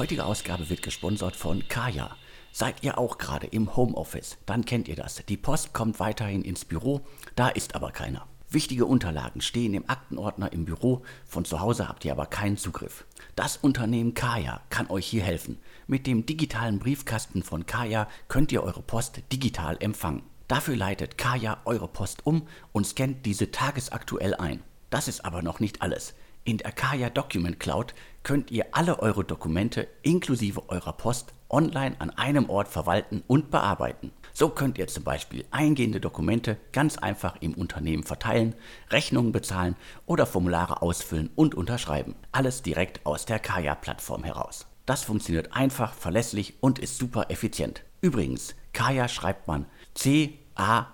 heutige Ausgabe wird gesponsert von Kaya. Seid ihr auch gerade im Homeoffice? Dann kennt ihr das. Die Post kommt weiterhin ins Büro, da ist aber keiner. Wichtige Unterlagen stehen im Aktenordner im Büro, von zu Hause habt ihr aber keinen Zugriff. Das Unternehmen Kaya kann euch hier helfen. Mit dem digitalen Briefkasten von Kaya könnt ihr eure Post digital empfangen. Dafür leitet Kaya eure Post um und scannt diese tagesaktuell ein. Das ist aber noch nicht alles. In der Kaya Document Cloud könnt ihr alle eure Dokumente inklusive eurer Post online an einem Ort verwalten und bearbeiten. So könnt ihr zum Beispiel eingehende Dokumente ganz einfach im Unternehmen verteilen, Rechnungen bezahlen oder Formulare ausfüllen und unterschreiben. Alles direkt aus der Kaya-Plattform heraus. Das funktioniert einfach, verlässlich und ist super effizient. Übrigens, Kaya schreibt man C-A-Y-A.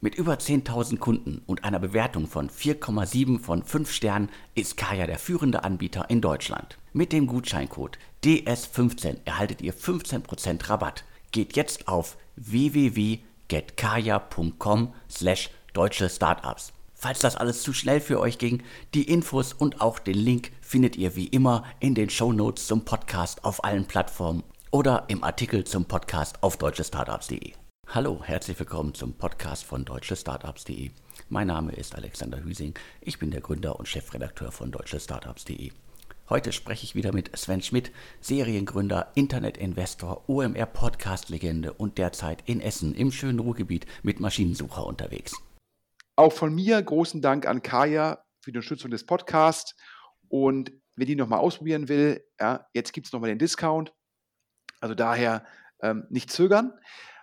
Mit über 10.000 Kunden und einer Bewertung von 4,7 von 5 Sternen ist Kaya der führende Anbieter in Deutschland. Mit dem Gutscheincode DS15 erhaltet ihr 15% Rabatt. Geht jetzt auf www.getkaya.com slash deutsche Startups. Falls das alles zu schnell für euch ging, die Infos und auch den Link findet ihr wie immer in den Show Notes zum Podcast auf allen Plattformen oder im Artikel zum Podcast auf deutschestartups.de. Hallo, herzlich willkommen zum Podcast von deutschestartups.de. Mein Name ist Alexander Hüsing, ich bin der Gründer und Chefredakteur von deutschestartups.de. Heute spreche ich wieder mit Sven Schmidt, Seriengründer, Internetinvestor, OMR-Podcast-Legende und derzeit in Essen im schönen Ruhrgebiet mit Maschinensucher unterwegs. Auch von mir großen Dank an Kaya für die Unterstützung des Podcasts. Und wer die nochmal ausprobieren will, ja, jetzt gibt es nochmal den Discount. Also daher ähm, nicht zögern.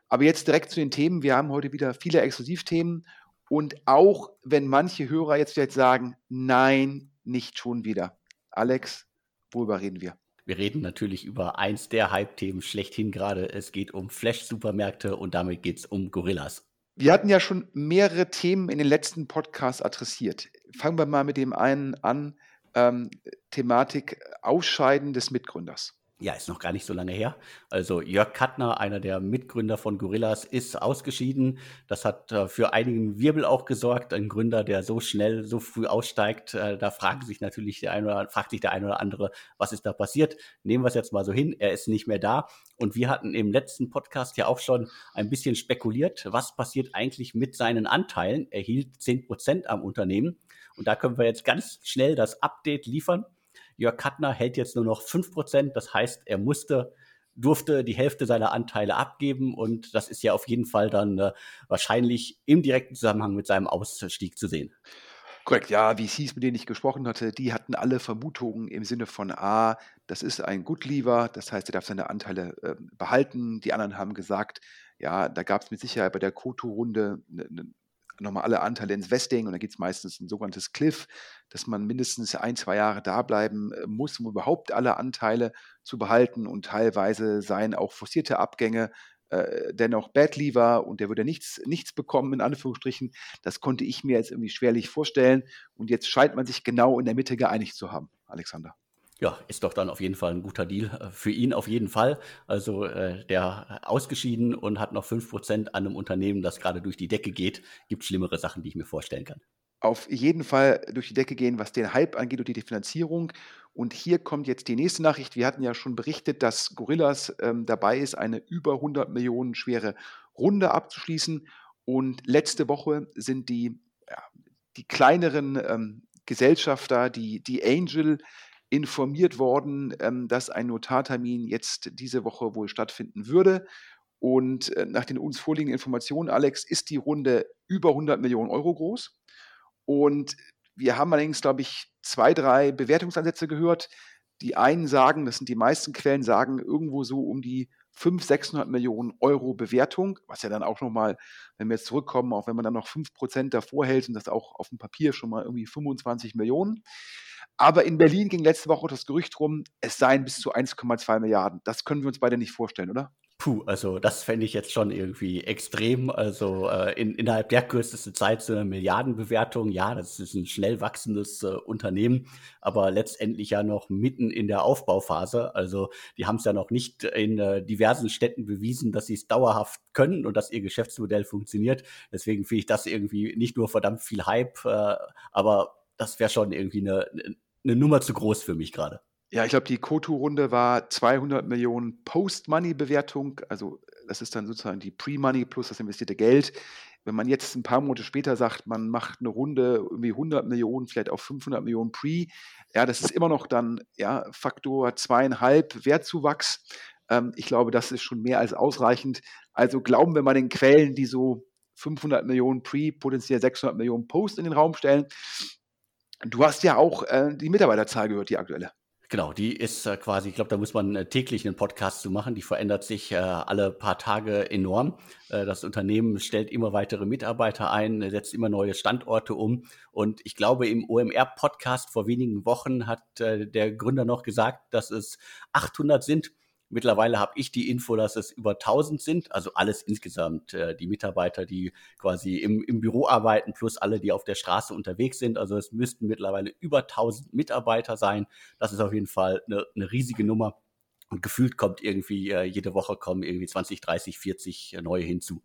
Aber jetzt direkt zu den Themen. Wir haben heute wieder viele Exklusivthemen. Und auch wenn manche Hörer jetzt vielleicht sagen, nein, nicht schon wieder. Alex, worüber reden wir? Wir reden natürlich über eins der Hype-Themen schlechthin gerade. Es geht um Flash-Supermärkte und damit geht es um Gorillas. Wir hatten ja schon mehrere Themen in den letzten Podcasts adressiert. Fangen wir mal mit dem einen an, ähm, Thematik Ausscheiden des Mitgründers ja, ist noch gar nicht so lange her. Also Jörg Kattner, einer der Mitgründer von Gorillas, ist ausgeschieden. Das hat äh, für einigen Wirbel auch gesorgt. Ein Gründer, der so schnell, so früh aussteigt, äh, da fragen sich natürlich der eine oder, fragt sich der eine oder andere, was ist da passiert? Nehmen wir es jetzt mal so hin. Er ist nicht mehr da. Und wir hatten im letzten Podcast ja auch schon ein bisschen spekuliert, was passiert eigentlich mit seinen Anteilen. Er hielt 10 Prozent am Unternehmen. Und da können wir jetzt ganz schnell das Update liefern. Jörg Kattner hält jetzt nur noch 5%. Das heißt, er musste durfte die Hälfte seiner Anteile abgeben und das ist ja auf jeden Fall dann äh, wahrscheinlich im direkten Zusammenhang mit seinem Ausstieg zu sehen. Korrekt, ja, wie es hieß, mit denen ich gesprochen hatte, die hatten alle Vermutungen im Sinne von, ah, das ist ein Good Leaver, das heißt, er darf seine Anteile äh, behalten. Die anderen haben gesagt, ja, da gab es mit Sicherheit bei der Koto-Runde eine ne, nochmal alle Anteile ins Vesting und dann gibt es meistens ein sogenanntes Cliff, dass man mindestens ein, zwei Jahre da bleiben äh, muss, um überhaupt alle Anteile zu behalten und teilweise seien auch forcierte Abgänge äh, dennoch Bad Lever und der würde nichts, nichts bekommen, in Anführungsstrichen. Das konnte ich mir jetzt irgendwie schwerlich vorstellen und jetzt scheint man sich genau in der Mitte geeinigt zu haben, Alexander. Ja, ist doch dann auf jeden Fall ein guter Deal. Äh, für ihn auf jeden Fall. Also äh, der ausgeschieden und hat noch 5% an einem Unternehmen, das gerade durch die Decke geht. Gibt schlimmere Sachen, die ich mir vorstellen kann. Auf jeden Fall durch die Decke gehen, was den Hype angeht und die Finanzierung. Und hier kommt jetzt die nächste Nachricht. Wir hatten ja schon berichtet, dass Gorillas ähm, dabei ist, eine über 100 Millionen schwere Runde abzuschließen. Und letzte Woche sind die, ja, die kleineren ähm, Gesellschafter, die, die Angel, informiert worden, ähm, dass ein Notartermin jetzt diese Woche wohl stattfinden würde. Und äh, nach den uns vorliegenden Informationen, Alex, ist die Runde über 100 Millionen Euro groß. Und wir haben allerdings, glaube ich, zwei, drei Bewertungsansätze gehört. Die einen sagen, das sind die meisten Quellen, sagen irgendwo so um die 500, 600 Millionen Euro Bewertung, was ja dann auch nochmal, wenn wir jetzt zurückkommen, auch wenn man dann noch 5% davor hält, sind das auch auf dem Papier schon mal irgendwie 25 Millionen. Aber in Berlin ging letzte Woche das Gerücht rum, es seien bis zu 1,2 Milliarden. Das können wir uns beide nicht vorstellen, oder? Puh, also das fände ich jetzt schon irgendwie extrem. Also äh, in, innerhalb der kürzesten Zeit so eine Milliardenbewertung, ja, das ist ein schnell wachsendes äh, Unternehmen, aber letztendlich ja noch mitten in der Aufbauphase. Also die haben es ja noch nicht in äh, diversen Städten bewiesen, dass sie es dauerhaft können und dass ihr Geschäftsmodell funktioniert. Deswegen finde ich das irgendwie nicht nur verdammt viel Hype, äh, aber das wäre schon irgendwie eine, eine Nummer zu groß für mich gerade. Ja, ich glaube, die Koto-Runde war 200 Millionen Post-Money-Bewertung. Also das ist dann sozusagen die Pre-Money plus das investierte Geld. Wenn man jetzt ein paar Monate später sagt, man macht eine Runde irgendwie 100 Millionen, vielleicht auf 500 Millionen Pre, ja, das ist immer noch dann ja, Faktor zweieinhalb Wertzuwachs. Ähm, ich glaube, das ist schon mehr als ausreichend. Also glauben wir mal den Quellen, die so 500 Millionen Pre, potenziell 600 Millionen Post in den Raum stellen. Du hast ja auch äh, die Mitarbeiterzahl gehört, die aktuelle. Genau, die ist äh, quasi, ich glaube, da muss man äh, täglich einen Podcast zu machen. Die verändert sich äh, alle paar Tage enorm. Äh, das Unternehmen stellt immer weitere Mitarbeiter ein, setzt immer neue Standorte um. Und ich glaube, im OMR-Podcast vor wenigen Wochen hat äh, der Gründer noch gesagt, dass es 800 sind. Mittlerweile habe ich die Info, dass es über 1000 sind, also alles insgesamt, äh, die Mitarbeiter, die quasi im, im Büro arbeiten, plus alle, die auf der Straße unterwegs sind. Also es müssten mittlerweile über 1000 Mitarbeiter sein. Das ist auf jeden Fall eine, eine riesige Nummer. Und gefühlt kommt irgendwie, äh, jede Woche kommen irgendwie 20, 30, 40 neue hinzu.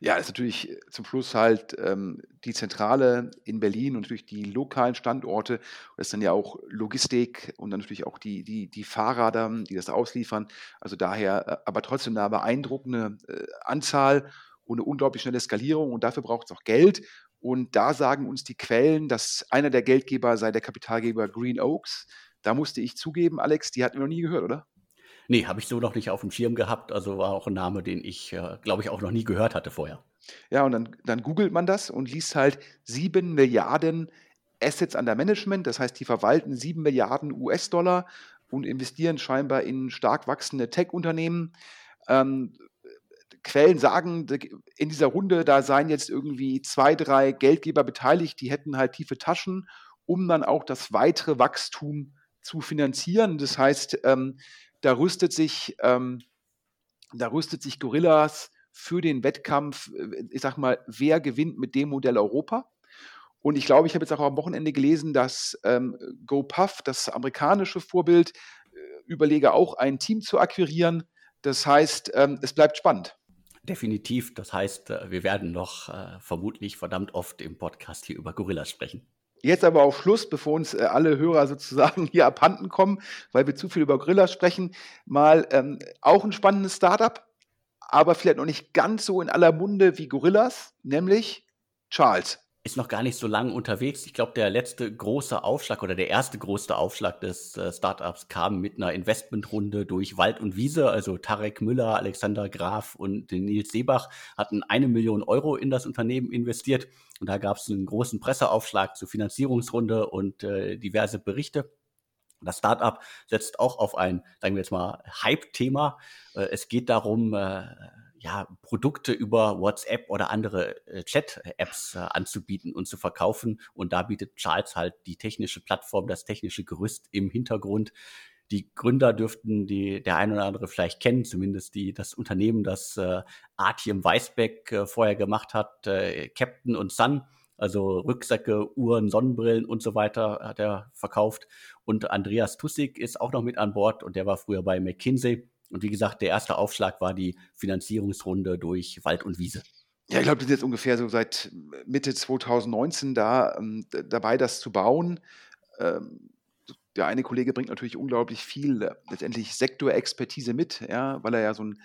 Ja, ist natürlich äh, zum Schluss halt ähm, die Zentrale in Berlin und natürlich die lokalen Standorte. Das ist dann ja auch Logistik und dann natürlich auch die, die, die Fahrer, die das ausliefern. Also daher äh, aber trotzdem eine beeindruckende äh, Anzahl und eine unglaublich schnelle Skalierung und dafür braucht es auch Geld. Und da sagen uns die Quellen, dass einer der Geldgeber sei der Kapitalgeber Green Oaks. Da musste ich zugeben, Alex, die hatten wir noch nie gehört, oder? Nee, habe ich so noch nicht auf dem Schirm gehabt. Also war auch ein Name, den ich, äh, glaube ich, auch noch nie gehört hatte vorher. Ja, und dann, dann googelt man das und liest halt 7 Milliarden Assets under Management. Das heißt, die verwalten 7 Milliarden US-Dollar und investieren scheinbar in stark wachsende Tech-Unternehmen. Ähm, Quellen sagen, in dieser Runde, da seien jetzt irgendwie zwei, drei Geldgeber beteiligt, die hätten halt tiefe Taschen, um dann auch das weitere Wachstum zu finanzieren. Das heißt, ähm, da rüstet sich, ähm, da rüstet sich Gorillas für den Wettkampf, äh, ich sag mal, wer gewinnt mit dem Modell Europa? Und ich glaube, ich habe jetzt auch am Wochenende gelesen, dass ähm, GoPuff, das amerikanische Vorbild, äh, überlege auch ein Team zu akquirieren. Das heißt, ähm, es bleibt spannend. Definitiv. Das heißt, äh, wir werden noch äh, vermutlich verdammt oft im Podcast hier über Gorillas sprechen. Jetzt aber auf Schluss, bevor uns äh, alle Hörer sozusagen hier abhanden kommen, weil wir zu viel über Gorilla sprechen, mal ähm, auch ein spannendes Startup, aber vielleicht noch nicht ganz so in aller Munde wie Gorillas, nämlich Charles ist noch gar nicht so lange unterwegs. Ich glaube, der letzte große Aufschlag oder der erste große Aufschlag des äh, Startups kam mit einer Investmentrunde durch Wald und Wiese. Also Tarek Müller, Alexander Graf und Nils Seebach hatten eine Million Euro in das Unternehmen investiert. Und da gab es einen großen Presseaufschlag zur Finanzierungsrunde und äh, diverse Berichte. Das Startup setzt auch auf ein, sagen wir jetzt mal, Hype-Thema. Äh, es geht darum, äh, ja, Produkte über WhatsApp oder andere äh, Chat-Apps äh, anzubieten und zu verkaufen. Und da bietet Charles halt die technische Plattform, das technische Gerüst im Hintergrund. Die Gründer dürften die, der ein oder andere vielleicht kennen, zumindest die, das Unternehmen, das äh, Artiem Weisbeck äh, vorher gemacht hat, äh, Captain und Sun. Also Rucksäcke, Uhren, Sonnenbrillen und so weiter hat er verkauft. Und Andreas Tussig ist auch noch mit an Bord und der war früher bei McKinsey und wie gesagt, der erste Aufschlag war die Finanzierungsrunde durch Wald und Wiese. Ja, ich glaube, wir sind jetzt ungefähr so seit Mitte 2019 da ähm, dabei, das zu bauen. Ähm, der eine Kollege bringt natürlich unglaublich viel äh, letztendlich Sektorexpertise mit, ja, weil er ja so ein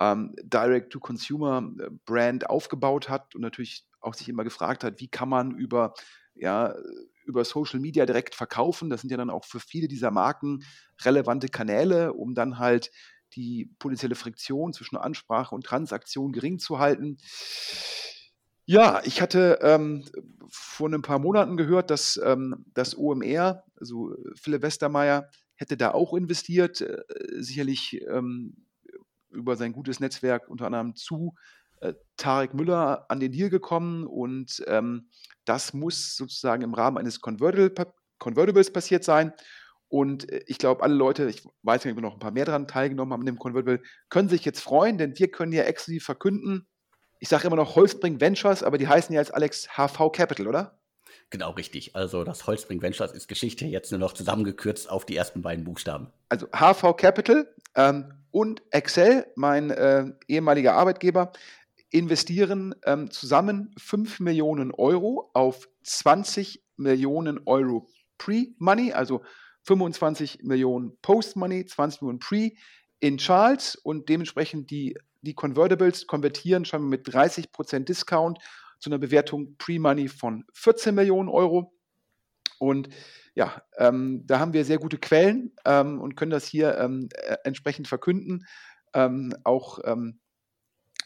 ähm, Direct-to-Consumer-Brand aufgebaut hat und natürlich auch sich immer gefragt hat, wie kann man über, ja, über Social Media direkt verkaufen. Das sind ja dann auch für viele dieser Marken relevante Kanäle, um dann halt die potenzielle Friktion zwischen Ansprache und Transaktion gering zu halten. Ja, ich hatte ähm, vor ein paar Monaten gehört, dass ähm, das OMR, also Philipp Westermeier, hätte da auch investiert, äh, sicherlich ähm, über sein gutes Netzwerk unter anderem zu äh, Tarek Müller an den Deal gekommen und ähm, das muss sozusagen im Rahmen eines Convertibles passiert sein. Und äh, ich glaube, alle Leute, ich weiß nicht, ob noch ein paar mehr daran teilgenommen haben in dem Convertible, können sich jetzt freuen, denn wir können ja exklusiv verkünden, ich sage immer noch Holzbring Ventures, aber die heißen ja als Alex HV Capital, oder? Genau, richtig. Also das Holzbring Ventures ist Geschichte jetzt nur noch zusammengekürzt auf die ersten beiden Buchstaben. Also HV Capital ähm, und Excel, mein äh, ehemaliger Arbeitgeber, investieren ähm, zusammen 5 Millionen Euro auf 20 Millionen Euro Pre-Money, also 25 Millionen Post-Money, 20 Millionen Pre in Charles und dementsprechend die, die Convertibles konvertieren schon mit 30% Discount zu einer Bewertung Pre-Money von 14 Millionen Euro. Und ja, ähm, da haben wir sehr gute Quellen ähm, und können das hier ähm, äh, entsprechend verkünden. Ähm, auch ähm,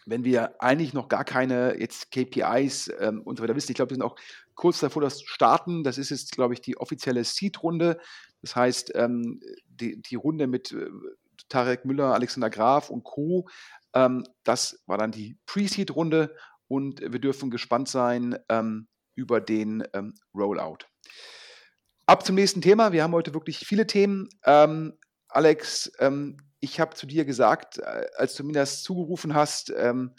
wenn wir eigentlich noch gar keine jetzt KPIs ähm, und so weiter wissen. Ich glaube, wir sind auch kurz davor, das starten. Das ist jetzt, glaube ich, die offizielle Seed-Runde. Das heißt, die, die Runde mit äh, Tarek Müller, Alexander Graf und Co. das war dann die Pre-Seed-Runde und wir dürfen gespannt sein über den Rollout. Ab zum nächsten Thema. Wir haben heute wirklich viele Themen. Ähm, Alex, ähm, ich habe zu dir gesagt, äh, als du mir das zugerufen hast, ähm,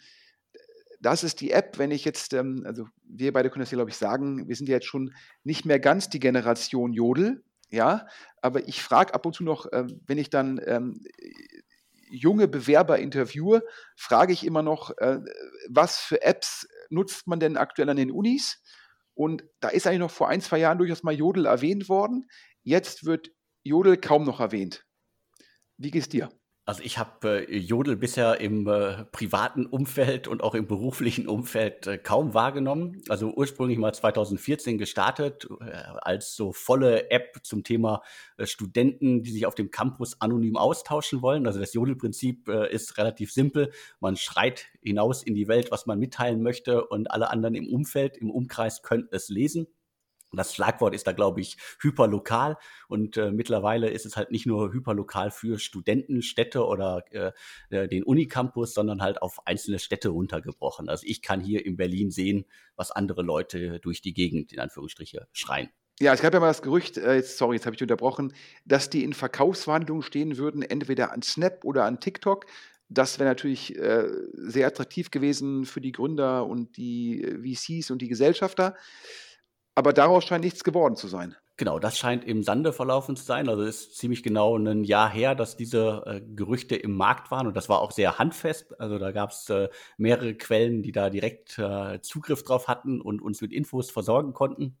das ist die App, wenn ich jetzt, ähm, also wir beide können das hier, glaube ich, sagen, wir sind ja jetzt schon nicht mehr ganz die Generation Jodel, ja, aber ich frage ab und zu noch, äh, wenn ich dann ähm, junge Bewerber interviewe, frage ich immer noch, äh, was für Apps nutzt man denn aktuell an den Unis? Und da ist eigentlich noch vor ein, zwei Jahren durchaus mal Jodel erwähnt worden. Jetzt wird Jodel kaum noch erwähnt. Wie geht's dir? Also ich habe äh, Jodel bisher im äh, privaten Umfeld und auch im beruflichen Umfeld äh, kaum wahrgenommen. Also ursprünglich mal 2014 gestartet äh, als so volle App zum Thema äh, Studenten, die sich auf dem Campus anonym austauschen wollen. Also das Jodel-Prinzip äh, ist relativ simpel. Man schreit hinaus in die Welt, was man mitteilen möchte und alle anderen im Umfeld, im Umkreis können es lesen. Das Schlagwort ist da, glaube ich, hyperlokal. Und äh, mittlerweile ist es halt nicht nur hyperlokal für Studenten, Städte oder äh, äh, den Unicampus, sondern halt auf einzelne Städte runtergebrochen. Also ich kann hier in Berlin sehen, was andere Leute durch die Gegend, in Anführungsstriche, schreien. Ja, es gab ja mal das Gerücht, äh, sorry, jetzt habe ich unterbrochen, dass die in Verkaufsverhandlungen stehen würden, entweder an Snap oder an TikTok. Das wäre natürlich äh, sehr attraktiv gewesen für die Gründer und die äh, VCs und die Gesellschafter. Aber daraus scheint nichts geworden zu sein. Genau, das scheint im Sande verlaufen zu sein. Also es ist ziemlich genau ein Jahr her, dass diese äh, Gerüchte im Markt waren und das war auch sehr handfest. Also da gab es äh, mehrere Quellen, die da direkt äh, Zugriff drauf hatten und uns mit Infos versorgen konnten.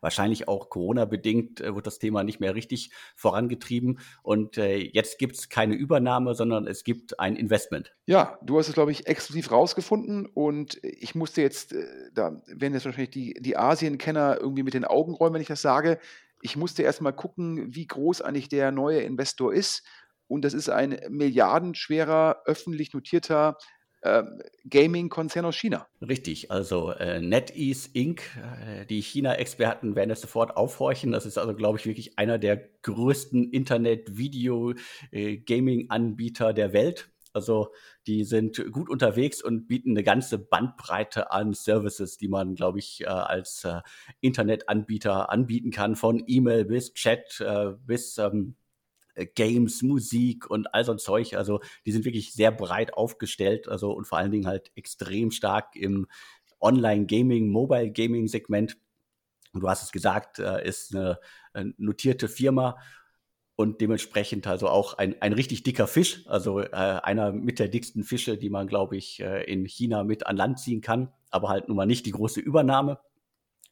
Wahrscheinlich auch Corona-bedingt äh, wird das Thema nicht mehr richtig vorangetrieben. Und äh, jetzt gibt es keine Übernahme, sondern es gibt ein Investment. Ja, du hast es, glaube ich, exklusiv rausgefunden. Und ich musste jetzt, äh, da werden jetzt wahrscheinlich die, die Asien-Kenner irgendwie mit den Augen räumen, wenn ich das sage. Ich musste erst mal gucken, wie groß eigentlich der neue Investor ist. Und das ist ein milliardenschwerer, öffentlich notierter ähm, Gaming-Konzern aus China. Richtig, also äh, NetEase Inc., äh, die China-Experten werden es sofort aufhorchen. Das ist also, glaube ich, wirklich einer der größten Internet-Video-Gaming-Anbieter äh, der Welt. Also die sind gut unterwegs und bieten eine ganze Bandbreite an Services, die man, glaube ich, äh, als äh, Internetanbieter anbieten kann, von E-Mail bis Chat äh, bis ähm, äh, Games, Musik und all so ein Zeug. Also die sind wirklich sehr breit aufgestellt, also und vor allen Dingen halt extrem stark im Online-Gaming, Mobile-Gaming-Segment. Und du hast es gesagt, äh, ist eine, eine notierte Firma und dementsprechend also auch ein, ein richtig dicker Fisch, also äh, einer mit der dicksten Fische, die man, glaube ich, äh, in China mit an Land ziehen kann, aber halt nun mal nicht die große Übernahme.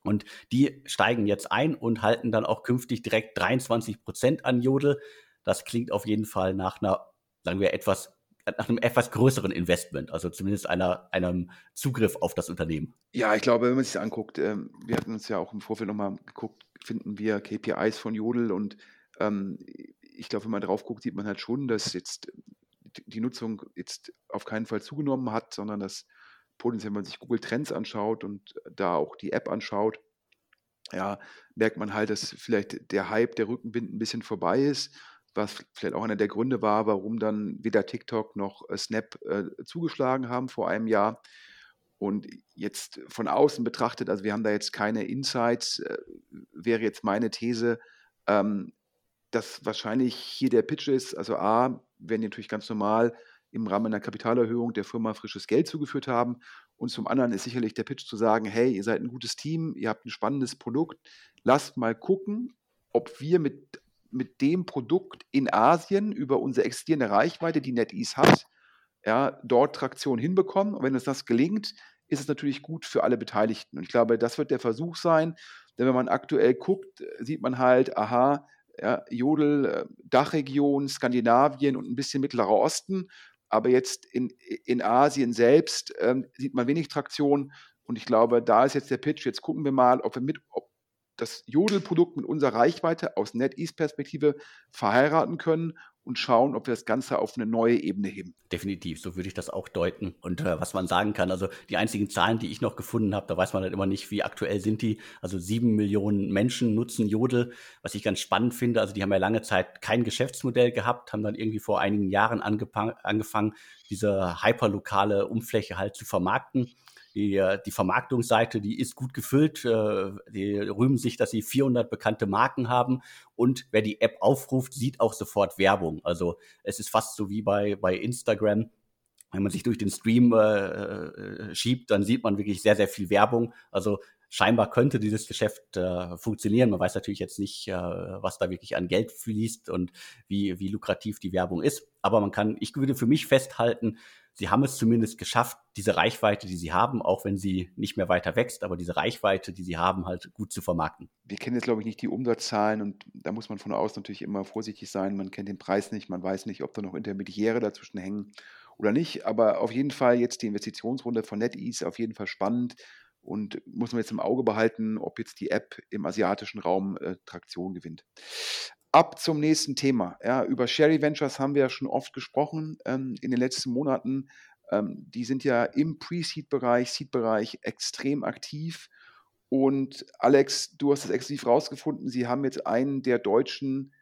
Und die steigen jetzt ein und halten dann auch künftig direkt 23 Prozent an Jodel. Das klingt auf jeden Fall nach einer, sagen wir, etwas nach einem etwas größeren Investment, also zumindest einer, einem Zugriff auf das Unternehmen. Ja, ich glaube, wenn man sich das anguckt, ähm, wir hatten uns ja auch im Vorfeld nochmal geguckt, finden wir KPIs von Jodel und ähm, ich glaube, wenn man drauf guckt, sieht man halt schon, dass jetzt die Nutzung jetzt auf keinen Fall zugenommen hat, sondern dass potenziell, wenn man sich Google Trends anschaut und da auch die App anschaut, ja, merkt man halt, dass vielleicht der Hype der Rückenwind ein bisschen vorbei ist was vielleicht auch einer der Gründe war, warum dann weder TikTok noch äh, Snap äh, zugeschlagen haben vor einem Jahr. Und jetzt von außen betrachtet, also wir haben da jetzt keine Insights, äh, wäre jetzt meine These, ähm, dass wahrscheinlich hier der Pitch ist, also A, werden die natürlich ganz normal im Rahmen einer Kapitalerhöhung der Firma frisches Geld zugeführt haben. Und zum anderen ist sicherlich der Pitch zu sagen, hey, ihr seid ein gutes Team, ihr habt ein spannendes Produkt, lasst mal gucken, ob wir mit mit dem Produkt in Asien über unsere existierende Reichweite, die NetEase hat, ja, dort Traktion hinbekommen. Und wenn uns das gelingt, ist es natürlich gut für alle Beteiligten. Und ich glaube, das wird der Versuch sein, denn wenn man aktuell guckt, sieht man halt, aha, ja, Jodel, äh, Dachregion, Skandinavien und ein bisschen Mittlerer Osten. Aber jetzt in, in Asien selbst ähm, sieht man wenig Traktion. Und ich glaube, da ist jetzt der Pitch. Jetzt gucken wir mal, ob wir mit, ob das Jodelprodukt mit unserer Reichweite aus NetEase-Perspektive verheiraten können und schauen, ob wir das Ganze auf eine neue Ebene heben. Definitiv, so würde ich das auch deuten. Und äh, was man sagen kann, also die einzigen Zahlen, die ich noch gefunden habe, da weiß man halt immer nicht, wie aktuell sind die. Also sieben Millionen Menschen nutzen Jodel, was ich ganz spannend finde. Also die haben ja lange Zeit kein Geschäftsmodell gehabt, haben dann irgendwie vor einigen Jahren angefangen, diese hyperlokale Umfläche halt zu vermarkten die, äh, die Vermarktungsseite, die ist gut gefüllt. Äh, die rühmen sich, dass sie 400 bekannte Marken haben. Und wer die App aufruft, sieht auch sofort Werbung. Also es ist fast so wie bei, bei Instagram. Wenn man sich durch den Stream äh, äh, schiebt, dann sieht man wirklich sehr, sehr viel Werbung. Also scheinbar könnte dieses Geschäft äh, funktionieren. Man weiß natürlich jetzt nicht, äh, was da wirklich an Geld fließt und wie, wie lukrativ die Werbung ist. Aber man kann, ich würde für mich festhalten, sie haben es zumindest geschafft, diese Reichweite, die sie haben, auch wenn sie nicht mehr weiter wächst, aber diese Reichweite, die sie haben, halt gut zu vermarkten. Wir kennen jetzt, glaube ich, nicht die Umsatzzahlen und da muss man von außen natürlich immer vorsichtig sein. Man kennt den Preis nicht, man weiß nicht, ob da noch Intermediäre dazwischen hängen oder nicht. Aber auf jeden Fall jetzt die Investitionsrunde von NetEase auf jeden Fall spannend und muss man jetzt im Auge behalten, ob jetzt die App im asiatischen Raum äh, Traktion gewinnt ab zum nächsten Thema. Ja, über Sherry Ventures haben wir ja schon oft gesprochen ähm, in den letzten Monaten. Ähm, die sind ja im Pre-Seed-Bereich, Seed-Bereich extrem aktiv. Und Alex, du hast es exklusiv rausgefunden, sie haben jetzt einen der deutschen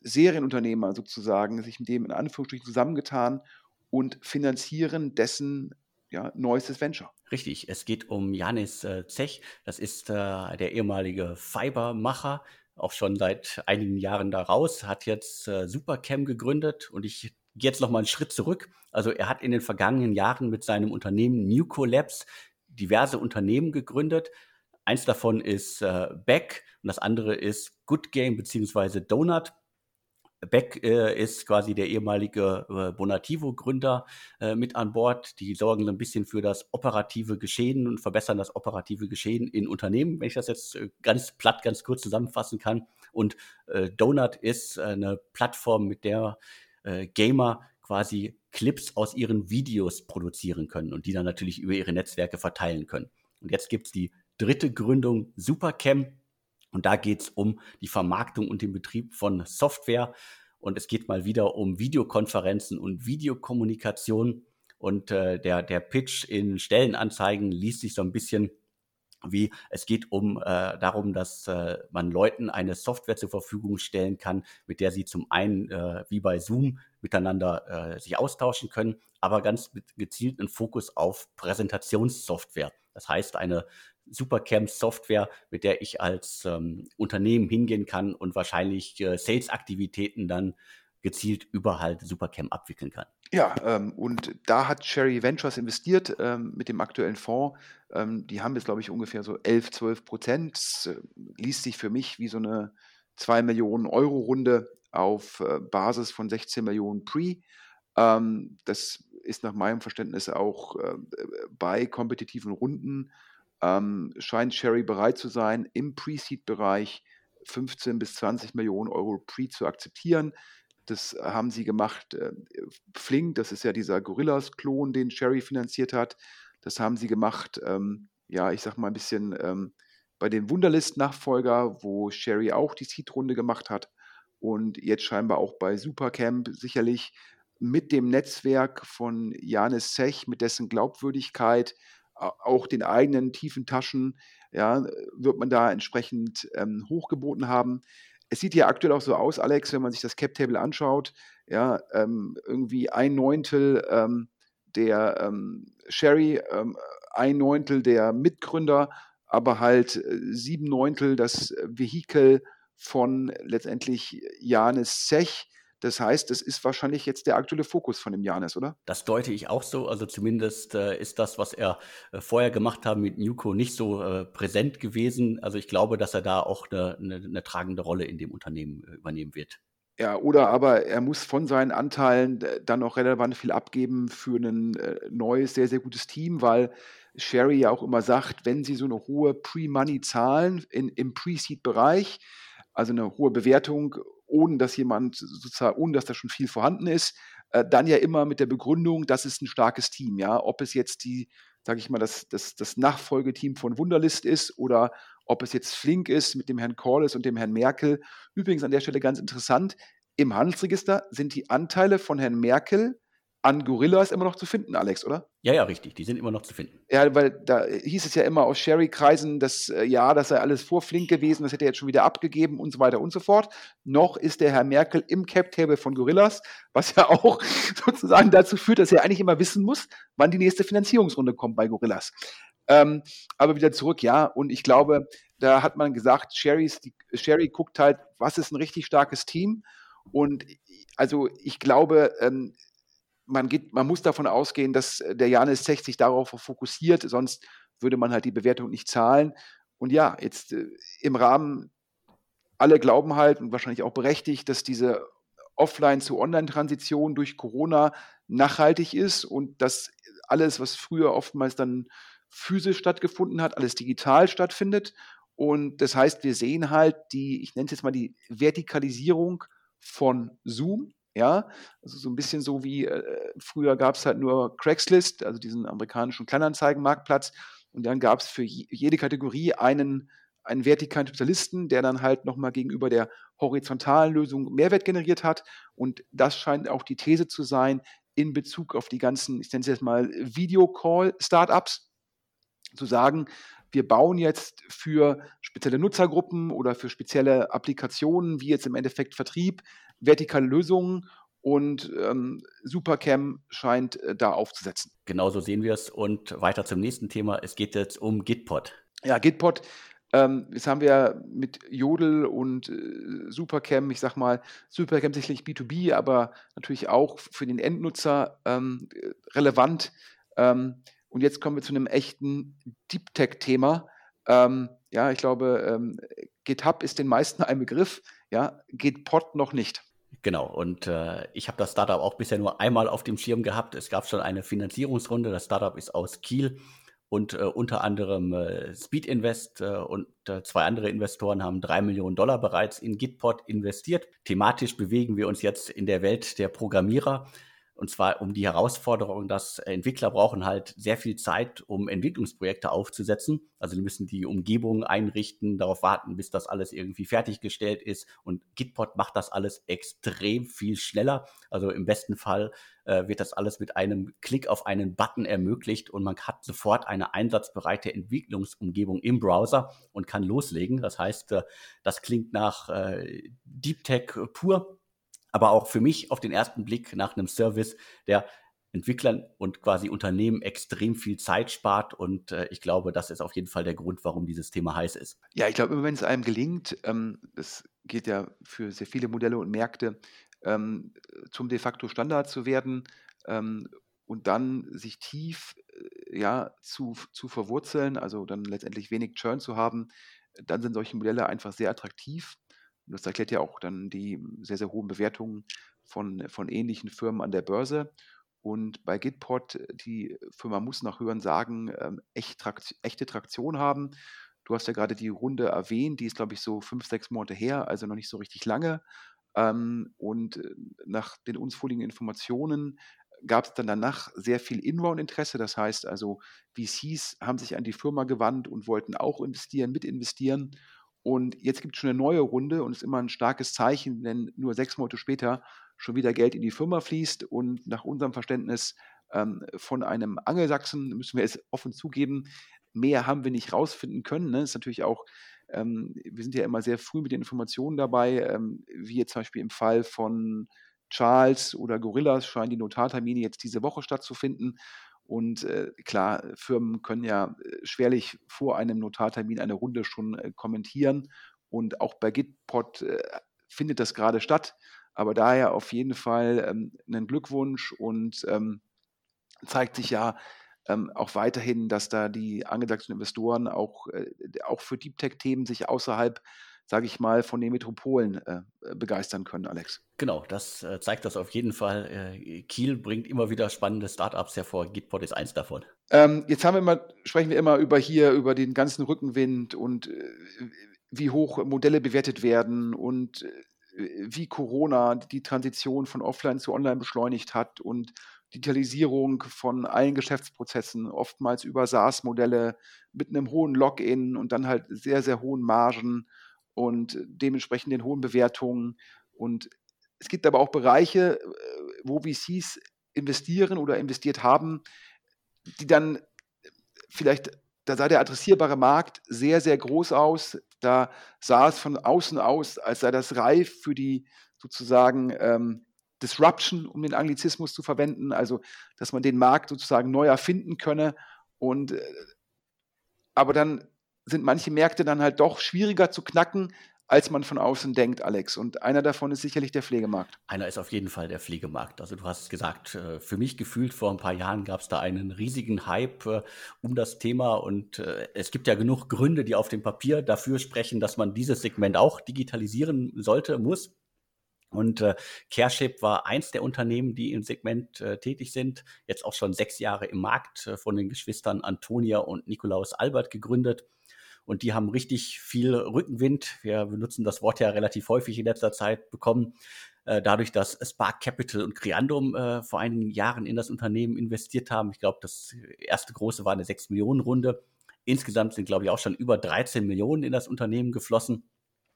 Serienunternehmer sozusagen sich mit dem in Anführungsstrichen zusammengetan und finanzieren dessen ja, neuestes Venture. Richtig, es geht um Janis äh, Zech. Das ist äh, der ehemalige Fibermacher, auch schon seit einigen Jahren da raus, hat jetzt äh, Supercam gegründet und ich gehe jetzt noch mal einen Schritt zurück. Also er hat in den vergangenen Jahren mit seinem Unternehmen Nuco Labs diverse Unternehmen gegründet. Eins davon ist äh, Beck und das andere ist Good Game bzw. Donut. Beck äh, ist quasi der ehemalige äh, Bonativo-Gründer äh, mit an Bord. Die sorgen so ein bisschen für das operative Geschehen und verbessern das operative Geschehen in Unternehmen, wenn ich das jetzt äh, ganz platt, ganz kurz zusammenfassen kann. Und äh, Donut ist eine Plattform, mit der äh, Gamer quasi Clips aus ihren Videos produzieren können und die dann natürlich über ihre Netzwerke verteilen können. Und jetzt gibt es die dritte Gründung, Supercam und da geht es um die Vermarktung und den Betrieb von Software. Und es geht mal wieder um Videokonferenzen und Videokommunikation. Und äh, der, der Pitch in Stellenanzeigen liest sich so ein bisschen wie es geht um äh, darum, dass äh, man Leuten eine Software zur Verfügung stellen kann, mit der sie zum einen äh, wie bei Zoom miteinander äh, sich austauschen können, aber ganz mit gezielten Fokus auf Präsentationssoftware. Das heißt, eine Supercamp-Software, mit der ich als ähm, Unternehmen hingehen kann und wahrscheinlich äh, Sales-Aktivitäten dann gezielt über halt Supercamp abwickeln kann. Ja, ähm, und da hat Sherry Ventures investiert ähm, mit dem aktuellen Fonds. Ähm, die haben jetzt, glaube ich, ungefähr so 11, 12 Prozent. Das äh, liest sich für mich wie so eine 2 Millionen Euro Runde auf äh, Basis von 16 Millionen Pre. Ähm, das ist nach meinem Verständnis auch äh, bei kompetitiven Runden ähm, scheint Sherry bereit zu sein, im Pre-Seed-Bereich 15 bis 20 Millionen Euro Pre zu akzeptieren. Das haben sie gemacht. Äh, Flink, das ist ja dieser Gorillas-Klon, den Sherry finanziert hat. Das haben sie gemacht, ähm, ja, ich sag mal ein bisschen ähm, bei den Wunderlist-Nachfolger, wo Sherry auch die Seed-Runde gemacht hat. Und jetzt scheinbar auch bei Supercamp sicherlich mit dem Netzwerk von Janis Sech, mit dessen Glaubwürdigkeit, auch den eigenen tiefen Taschen, ja, wird man da entsprechend ähm, hochgeboten haben. Es sieht ja aktuell auch so aus, Alex, wenn man sich das Cap-Table anschaut, ja, ähm, irgendwie ein Neuntel ähm, der ähm, Sherry, ähm, ein Neuntel der Mitgründer, aber halt äh, sieben Neuntel das Vehikel von letztendlich Janis Sech das heißt, das ist wahrscheinlich jetzt der aktuelle Fokus von dem Janis, oder? Das deute ich auch so. Also zumindest äh, ist das, was er äh, vorher gemacht hat mit Nuco, nicht so äh, präsent gewesen. Also ich glaube, dass er da auch eine, eine, eine tragende Rolle in dem Unternehmen äh, übernehmen wird. Ja, oder aber er muss von seinen Anteilen äh, dann noch relevant viel abgeben für ein äh, neues, sehr, sehr gutes Team, weil Sherry ja auch immer sagt, wenn sie so eine hohe Pre-Money zahlen in, im Pre-Seed-Bereich, also eine hohe Bewertung, ohne dass jemand sozusagen, ohne dass da schon viel vorhanden ist. Äh, dann ja immer mit der Begründung, das ist ein starkes Team, ja. Ob es jetzt die, sage ich mal, das, das, das Nachfolgeteam von Wunderlist ist oder ob es jetzt Flink ist mit dem Herrn Corliss und dem Herrn Merkel. Übrigens an der Stelle ganz interessant, im Handelsregister sind die Anteile von Herrn Merkel an Gorillas immer noch zu finden, Alex, oder? Ja, ja, richtig. Die sind immer noch zu finden. Ja, weil da hieß es ja immer aus Sherry-Kreisen, dass äh, ja, das sei alles vor Flink gewesen, das hätte er jetzt schon wieder abgegeben und so weiter und so fort. Noch ist der Herr Merkel im Cap-Table von Gorillas, was ja auch sozusagen dazu führt, dass er eigentlich immer wissen muss, wann die nächste Finanzierungsrunde kommt bei Gorillas. Ähm, aber wieder zurück, ja, und ich glaube, da hat man gesagt, Sherry's, die, Sherry guckt halt, was ist ein richtig starkes Team. Und also ich glaube, ähm, man, geht, man muss davon ausgehen, dass äh, der Janis 60 darauf fokussiert, sonst würde man halt die Bewertung nicht zahlen. Und ja, jetzt äh, im Rahmen, alle glauben halt und wahrscheinlich auch berechtigt, dass diese Offline- zu Online-Transition durch Corona nachhaltig ist und dass alles, was früher oftmals dann physisch stattgefunden hat, alles digital stattfindet. Und das heißt, wir sehen halt die, ich nenne es jetzt mal die Vertikalisierung von Zoom. Ja, also so ein bisschen so wie äh, früher gab es halt nur Craigslist, also diesen amerikanischen Kleinanzeigenmarktplatz. Und dann gab es für jede Kategorie einen, einen vertikalen Spezialisten, der dann halt nochmal gegenüber der horizontalen Lösung Mehrwert generiert hat. Und das scheint auch die These zu sein in Bezug auf die ganzen, ich nenne es jetzt mal Videocall-Startups, zu sagen, wir bauen jetzt für spezielle Nutzergruppen oder für spezielle Applikationen, wie jetzt im Endeffekt Vertrieb, vertikale Lösungen und ähm, Supercam scheint äh, da aufzusetzen. Genauso sehen wir es. Und weiter zum nächsten Thema. Es geht jetzt um Gitpod. Ja, Gitpod. Ähm, jetzt haben wir mit Jodel und äh, Supercam, ich sag mal, Supercam sicherlich B2B, aber natürlich auch für den Endnutzer ähm, relevant. Ähm, und jetzt kommen wir zu einem echten Deep Tech-Thema. Ähm, ja, ich glaube, ähm, GitHub ist den meisten ein Begriff. Ja, Gitpod noch nicht. Genau, und äh, ich habe das Startup auch bisher nur einmal auf dem Schirm gehabt. Es gab schon eine Finanzierungsrunde. Das Startup ist aus Kiel und äh, unter anderem äh, Speed Invest äh, und äh, zwei andere Investoren haben drei Millionen Dollar bereits in Gitpod investiert. Thematisch bewegen wir uns jetzt in der Welt der Programmierer. Und zwar um die Herausforderung, dass Entwickler brauchen halt sehr viel Zeit, um Entwicklungsprojekte aufzusetzen. Also die müssen die Umgebung einrichten, darauf warten, bis das alles irgendwie fertiggestellt ist. Und Gitpod macht das alles extrem viel schneller. Also im besten Fall äh, wird das alles mit einem Klick auf einen Button ermöglicht und man hat sofort eine einsatzbereite Entwicklungsumgebung im Browser und kann loslegen. Das heißt, äh, das klingt nach äh, Deep Tech pur aber auch für mich auf den ersten Blick nach einem Service, der Entwicklern und quasi Unternehmen extrem viel Zeit spart. Und äh, ich glaube, das ist auf jeden Fall der Grund, warum dieses Thema heiß ist. Ja, ich glaube, wenn es einem gelingt, ähm, das geht ja für sehr viele Modelle und Märkte, ähm, zum de facto Standard zu werden ähm, und dann sich tief äh, ja, zu, zu verwurzeln, also dann letztendlich wenig Churn zu haben, dann sind solche Modelle einfach sehr attraktiv. Und das erklärt ja auch dann die sehr, sehr hohen Bewertungen von, von ähnlichen Firmen an der Börse. Und bei Gitpod, die Firma muss nach Hören sagen, ähm, echt Trakt, echte Traktion haben. Du hast ja gerade die Runde erwähnt, die ist, glaube ich, so fünf, sechs Monate her, also noch nicht so richtig lange. Ähm, und äh, nach den uns vorliegenden Informationen gab es dann danach sehr viel Inbound-Interesse. Das heißt also, VCs haben sich an die Firma gewandt und wollten auch investieren, mitinvestieren. Und jetzt gibt es schon eine neue Runde und ist immer ein starkes Zeichen, wenn nur sechs Monate später schon wieder Geld in die Firma fließt. Und nach unserem Verständnis ähm, von einem Angelsachsen, müssen wir es offen zugeben, mehr haben wir nicht rausfinden können. Ne? Ist natürlich auch, ähm, wir sind ja immer sehr früh mit den Informationen dabei, ähm, wie jetzt zum Beispiel im Fall von Charles oder Gorillas scheinen die Notartermine jetzt diese Woche stattzufinden. Und äh, klar, Firmen können ja äh, schwerlich vor einem Notartermin eine Runde schon äh, kommentieren. Und auch bei Gitpod äh, findet das gerade statt. Aber daher auf jeden Fall ähm, einen Glückwunsch und ähm, zeigt sich ja ähm, auch weiterhin, dass da die angesagten Investoren auch, äh, auch für Deep Tech-Themen sich außerhalb sage ich mal, von den Metropolen äh, begeistern können, Alex. Genau, das äh, zeigt das auf jeden Fall. Äh, Kiel bringt immer wieder spannende Startups hervor. Gitpod ist eins davon. Ähm, jetzt haben wir mal, sprechen wir immer über hier, über den ganzen Rückenwind und äh, wie hoch Modelle bewertet werden und äh, wie Corona die Transition von Offline zu Online beschleunigt hat und Digitalisierung von allen Geschäftsprozessen, oftmals über SaaS-Modelle mit einem hohen Login und dann halt sehr, sehr hohen Margen und dementsprechend den hohen Bewertungen. Und es gibt aber auch Bereiche, äh, wo VCs investieren oder investiert haben, die dann vielleicht, da sah der adressierbare Markt sehr, sehr groß aus. Da sah es von außen aus, als sei das reif für die sozusagen ähm, Disruption, um den Anglizismus zu verwenden, also dass man den Markt sozusagen neu erfinden könne. Und äh, aber dann sind manche Märkte dann halt doch schwieriger zu knacken, als man von außen denkt, Alex. Und einer davon ist sicherlich der Pflegemarkt. Einer ist auf jeden Fall der Pflegemarkt. Also du hast gesagt, äh, für mich gefühlt vor ein paar Jahren gab es da einen riesigen Hype äh, um das Thema und äh, es gibt ja genug Gründe, die auf dem Papier dafür sprechen, dass man dieses Segment auch digitalisieren sollte, muss. Und äh, Careship war eins der Unternehmen, die im Segment äh, tätig sind, jetzt auch schon sechs Jahre im Markt, äh, von den Geschwistern Antonia und Nikolaus Albert gegründet und die haben richtig viel Rückenwind. Wir benutzen das Wort ja relativ häufig in letzter Zeit bekommen. Äh, dadurch, dass Spark Capital und Creandum äh, vor einigen Jahren in das Unternehmen investiert haben. Ich glaube, das erste große war eine 6 Millionen Runde. Insgesamt sind, glaube ich, auch schon über 13 Millionen in das Unternehmen geflossen.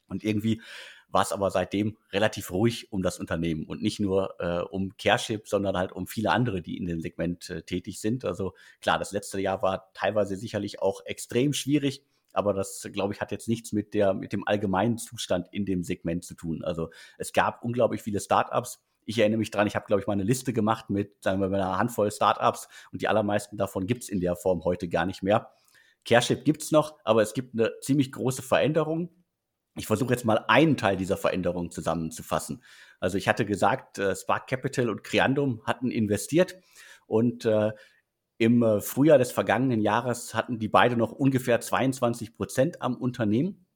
Und irgendwie war es aber seitdem relativ ruhig um das Unternehmen und nicht nur äh, um Careship, sondern halt um viele andere, die in dem Segment äh, tätig sind. Also klar, das letzte Jahr war teilweise sicherlich auch extrem schwierig aber das, glaube ich, hat jetzt nichts mit der, mit dem allgemeinen Zustand in dem Segment zu tun. Also es gab unglaublich viele Startups. Ich erinnere mich dran, ich habe, glaube ich, mal eine Liste gemacht mit, sagen wir mal, einer Handvoll Startups und die allermeisten davon gibt es in der Form heute gar nicht mehr. Careship gibt es noch, aber es gibt eine ziemlich große Veränderung. Ich versuche jetzt mal einen Teil dieser Veränderung zusammenzufassen. Also ich hatte gesagt, äh, Spark Capital und Creandum hatten investiert und äh, im äh, Frühjahr des vergangenen Jahres hatten die beide noch ungefähr 22 Prozent am Unternehmen.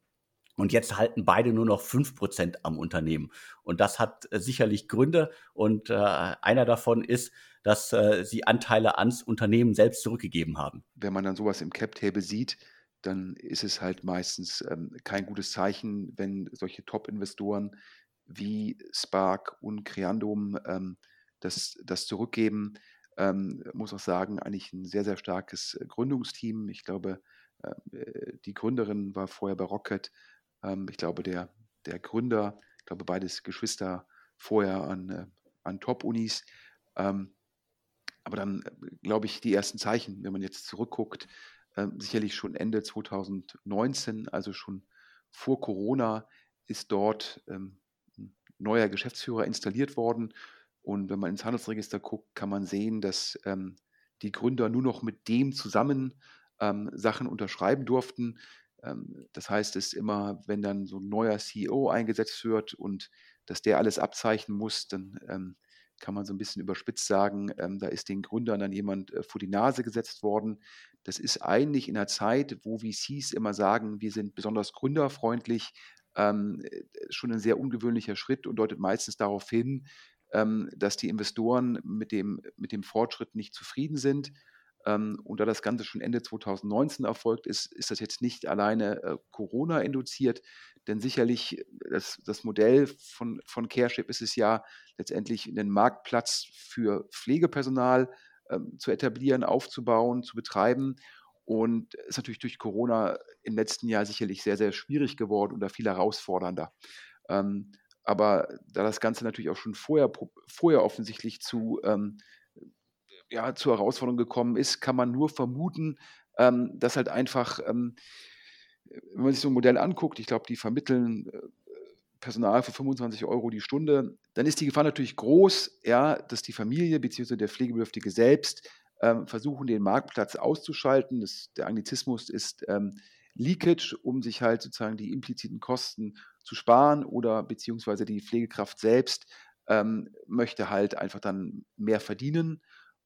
Und jetzt halten beide nur noch fünf Prozent am Unternehmen. Und das hat äh, sicherlich Gründe. Und äh, einer davon ist, dass äh, sie Anteile ans Unternehmen selbst zurückgegeben haben. Wenn man dann sowas im Cap-Table sieht, dann ist es halt meistens ähm, kein gutes Zeichen, wenn solche Top-Investoren wie Spark und Creandum ähm, das, das zurückgeben. Ähm, muss auch sagen, eigentlich ein sehr, sehr starkes äh, Gründungsteam. Ich glaube, ähm, äh, die Gründerin war vorher bei Rocket. Ähm, ich glaube, der, der Gründer, ich glaube, beides Geschwister vorher an, äh, an Top-Unis. Ähm, aber dann, äh, glaube ich, die ersten Zeichen, wenn man jetzt zurückguckt, äh, sicherlich schon Ende 2019, also schon vor Corona, ist dort ähm, ein neuer Geschäftsführer installiert worden und wenn man ins Handelsregister guckt, kann man sehen, dass ähm, die Gründer nur noch mit dem zusammen ähm, Sachen unterschreiben durften. Ähm, das heißt, es ist immer, wenn dann so ein neuer CEO eingesetzt wird und dass der alles abzeichnen muss, dann ähm, kann man so ein bisschen überspitzt sagen, ähm, da ist den Gründern dann jemand äh, vor die Nase gesetzt worden. Das ist eigentlich in einer Zeit, wo VCs immer sagen, wir sind besonders gründerfreundlich, ähm, äh, schon ein sehr ungewöhnlicher Schritt und deutet meistens darauf hin, dass die Investoren mit dem, mit dem Fortschritt nicht zufrieden sind. Ähm, und da das Ganze schon Ende 2019 erfolgt ist, ist das jetzt nicht alleine äh, Corona induziert, denn sicherlich äh, das, das Modell von, von CareShip ist es ja letztendlich einen Marktplatz für Pflegepersonal ähm, zu etablieren, aufzubauen, zu betreiben. Und ist natürlich durch Corona im letzten Jahr sicherlich sehr, sehr schwierig geworden da viel herausfordernder. Ähm, aber da das Ganze natürlich auch schon vorher, vorher offensichtlich zu, ähm, ja, zur Herausforderung gekommen ist, kann man nur vermuten, ähm, dass halt einfach, ähm, wenn man sich so ein Modell anguckt, ich glaube, die vermitteln äh, Personal für 25 Euro die Stunde, dann ist die Gefahr natürlich groß, ja, dass die Familie bzw. der Pflegebedürftige selbst ähm, versuchen, den Marktplatz auszuschalten. Das, der Anglizismus ist ähm, Leakage, um sich halt sozusagen die impliziten Kosten zu sparen oder beziehungsweise die Pflegekraft selbst ähm, möchte halt einfach dann mehr verdienen.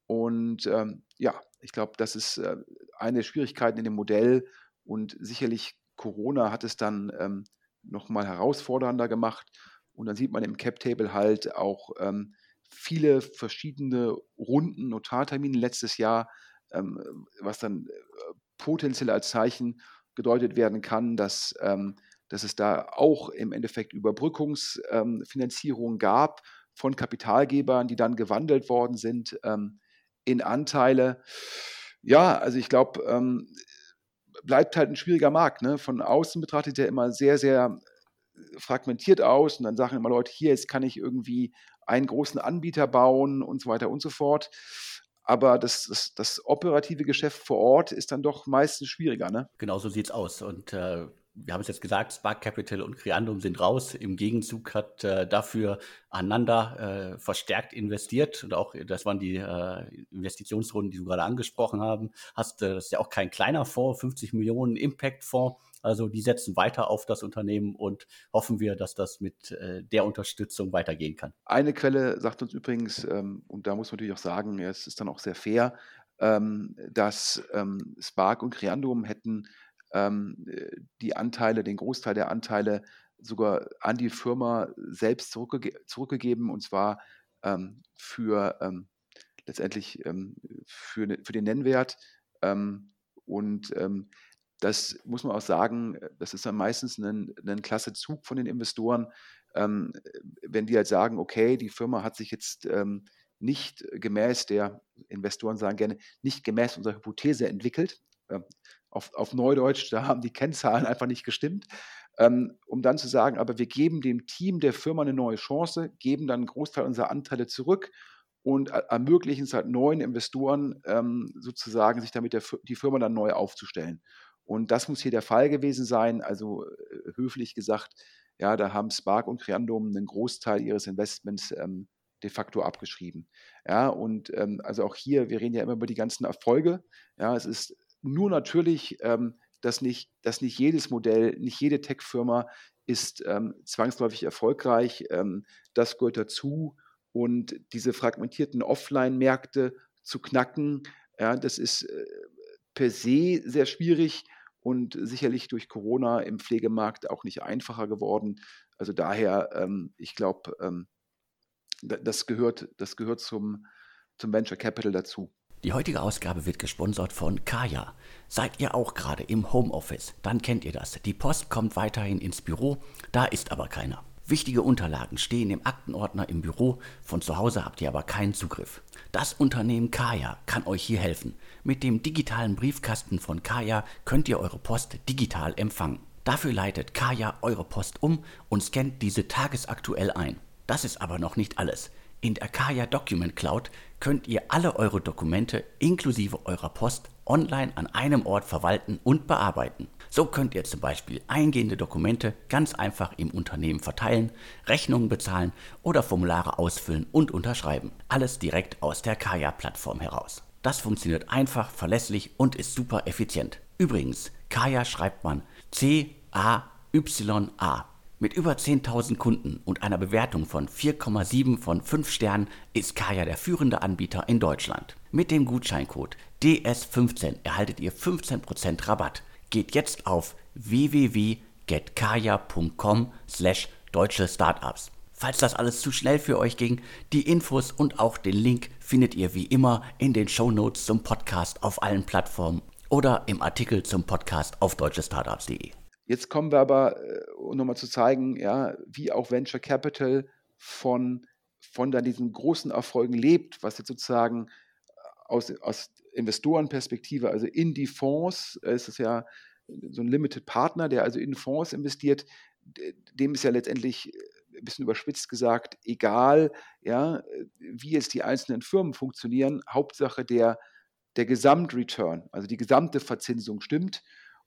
Und ähm, ja, ich glaube, das ist äh, eine der Schwierigkeiten in dem Modell und sicherlich Corona hat es dann ähm, nochmal herausfordernder gemacht. Und dann sieht man im Cap-Table halt auch ähm, viele verschiedene Runden, Notartermine letztes Jahr, ähm, was dann äh, potenziell als Zeichen gedeutet werden kann, dass ähm, dass es da auch im Endeffekt Überbrückungsfinanzierungen ähm, gab von Kapitalgebern, die dann gewandelt worden sind ähm, in Anteile. Ja, also ich glaube, ähm, bleibt halt ein schwieriger Markt. Ne? Von außen betrachtet er immer sehr, sehr fragmentiert aus und dann sagen immer Leute, hier jetzt kann ich irgendwie einen großen Anbieter bauen und so weiter und so fort. Aber das, das, das operative Geschäft vor Ort ist dann doch meistens schwieriger. Ne? Genau so sieht es aus. Und äh, wir haben es jetzt gesagt, Spark Capital und Creandum sind raus. Im Gegenzug hat äh, dafür Ananda äh, verstärkt investiert. Und auch, das waren die äh, Investitionsrunden, die du gerade angesprochen haben. Hast, äh, das ist ja auch kein kleiner Fonds, 50 Millionen Impact-Fonds. Also die setzen weiter auf das Unternehmen und hoffen wir, dass das mit äh, der Unterstützung weitergehen kann. Eine Quelle sagt uns übrigens, ähm, und da muss man natürlich auch sagen, es ist dann auch sehr fair, ähm, dass ähm, Spark und Creandum hätten ähm, die Anteile, den Großteil der Anteile sogar an die Firma selbst zurückge zurückgegeben und zwar ähm, für ähm, letztendlich für, ne, für den Nennwert. und das muss man auch sagen, äh, das ist dann meistens ein, ein klasse Zug von den Investoren, ähm, wenn die halt sagen, okay, die Firma hat sich jetzt ähm, nicht gemäß der, Investoren sagen gerne, nicht gemäß unserer Hypothese entwickelt. Ähm, auf, auf Neudeutsch, da haben die Kennzahlen einfach nicht gestimmt. Ähm, um dann zu sagen, aber wir geben dem Team der Firma eine neue Chance, geben dann einen Großteil unserer Anteile zurück und ermöglichen es halt neuen Investoren ähm, sozusagen, sich damit der, die Firma dann neu aufzustellen. Und das muss hier der Fall gewesen sein. Also äh, höflich gesagt, ja, da haben Spark und Creandum einen Großteil ihres Investments ähm, de facto abgeschrieben. Ja, und ähm, also auch hier, wir reden ja immer über die ganzen Erfolge. Ja, es ist nur natürlich, ähm, dass, nicht, dass nicht jedes Modell, nicht jede Tech-Firma ist ähm, zwangsläufig erfolgreich. Ähm, das gehört dazu. Und diese fragmentierten Offline-Märkte zu knacken, ja, das ist äh, per se sehr schwierig und sicherlich durch Corona im Pflegemarkt auch nicht einfacher geworden. Also daher, ähm, ich glaube, ähm, das gehört, das gehört zum, zum Venture Capital dazu. Die heutige Ausgabe wird gesponsert von Kaya. Seid ihr auch gerade im Homeoffice? Dann kennt ihr das. Die Post kommt weiterhin ins Büro, da ist aber keiner. Wichtige Unterlagen stehen im Aktenordner im Büro, von zu Hause habt ihr aber keinen Zugriff. Das Unternehmen Kaya kann euch hier helfen. Mit dem digitalen Briefkasten von Kaya könnt ihr eure Post digital empfangen. Dafür leitet Kaya eure Post um und scannt diese tagesaktuell ein. Das ist aber noch nicht alles. In der Kaya Document Cloud könnt ihr alle eure Dokumente inklusive eurer Post online an einem Ort verwalten und bearbeiten. So könnt ihr zum Beispiel eingehende Dokumente ganz einfach im Unternehmen verteilen, Rechnungen bezahlen oder Formulare ausfüllen und unterschreiben. Alles direkt aus der Kaya-Plattform heraus. Das funktioniert einfach, verlässlich und ist super effizient. Übrigens, Kaya schreibt man C-A-Y-A. Mit über 10.000 Kunden und einer Bewertung von 4,7 von 5 Sternen ist Kaya der führende Anbieter in Deutschland. Mit dem Gutscheincode DS15 erhaltet ihr 15% Rabatt geht jetzt auf www.getkaya.com slash deutsche Startups. Falls das alles zu schnell für euch ging, die Infos und auch den Link findet ihr wie immer in den Show Notes zum Podcast auf allen Plattformen oder im Artikel zum Podcast auf deutschestartups.de. Jetzt kommen wir aber, äh, um nochmal zu zeigen, ja, wie auch Venture Capital von, von dann diesen großen Erfolgen lebt, was jetzt sozusagen aus, aus Investorenperspektive, also in die Fonds, äh, ist es ja so ein Limited Partner, der also in Fonds investiert, dem ist ja letztendlich äh, ein bisschen überspitzt gesagt, egal, ja, wie jetzt die einzelnen Firmen funktionieren, Hauptsache der, der Gesamtreturn, also die gesamte Verzinsung stimmt.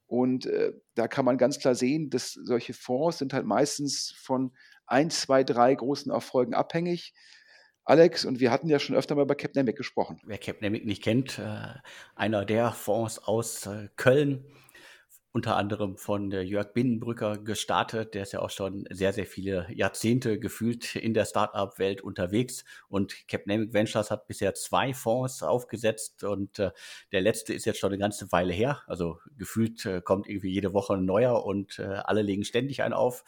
Und äh, da kann man ganz klar sehen, dass solche Fonds sind halt meistens von ein, zwei, drei großen Erfolgen abhängig. Alex, und wir hatten ja schon öfter mal über Capnemic gesprochen. Wer Capnemic nicht kennt, äh, einer der Fonds aus äh, Köln, unter anderem von Jörg Binnenbrücker gestartet. Der ist ja auch schon sehr, sehr viele Jahrzehnte gefühlt in der Startup-Welt unterwegs. Und Capnamic Ventures hat bisher zwei Fonds aufgesetzt und äh, der letzte ist jetzt schon eine ganze Weile her. Also gefühlt kommt irgendwie jede Woche ein neuer und alle legen ständig einen auf.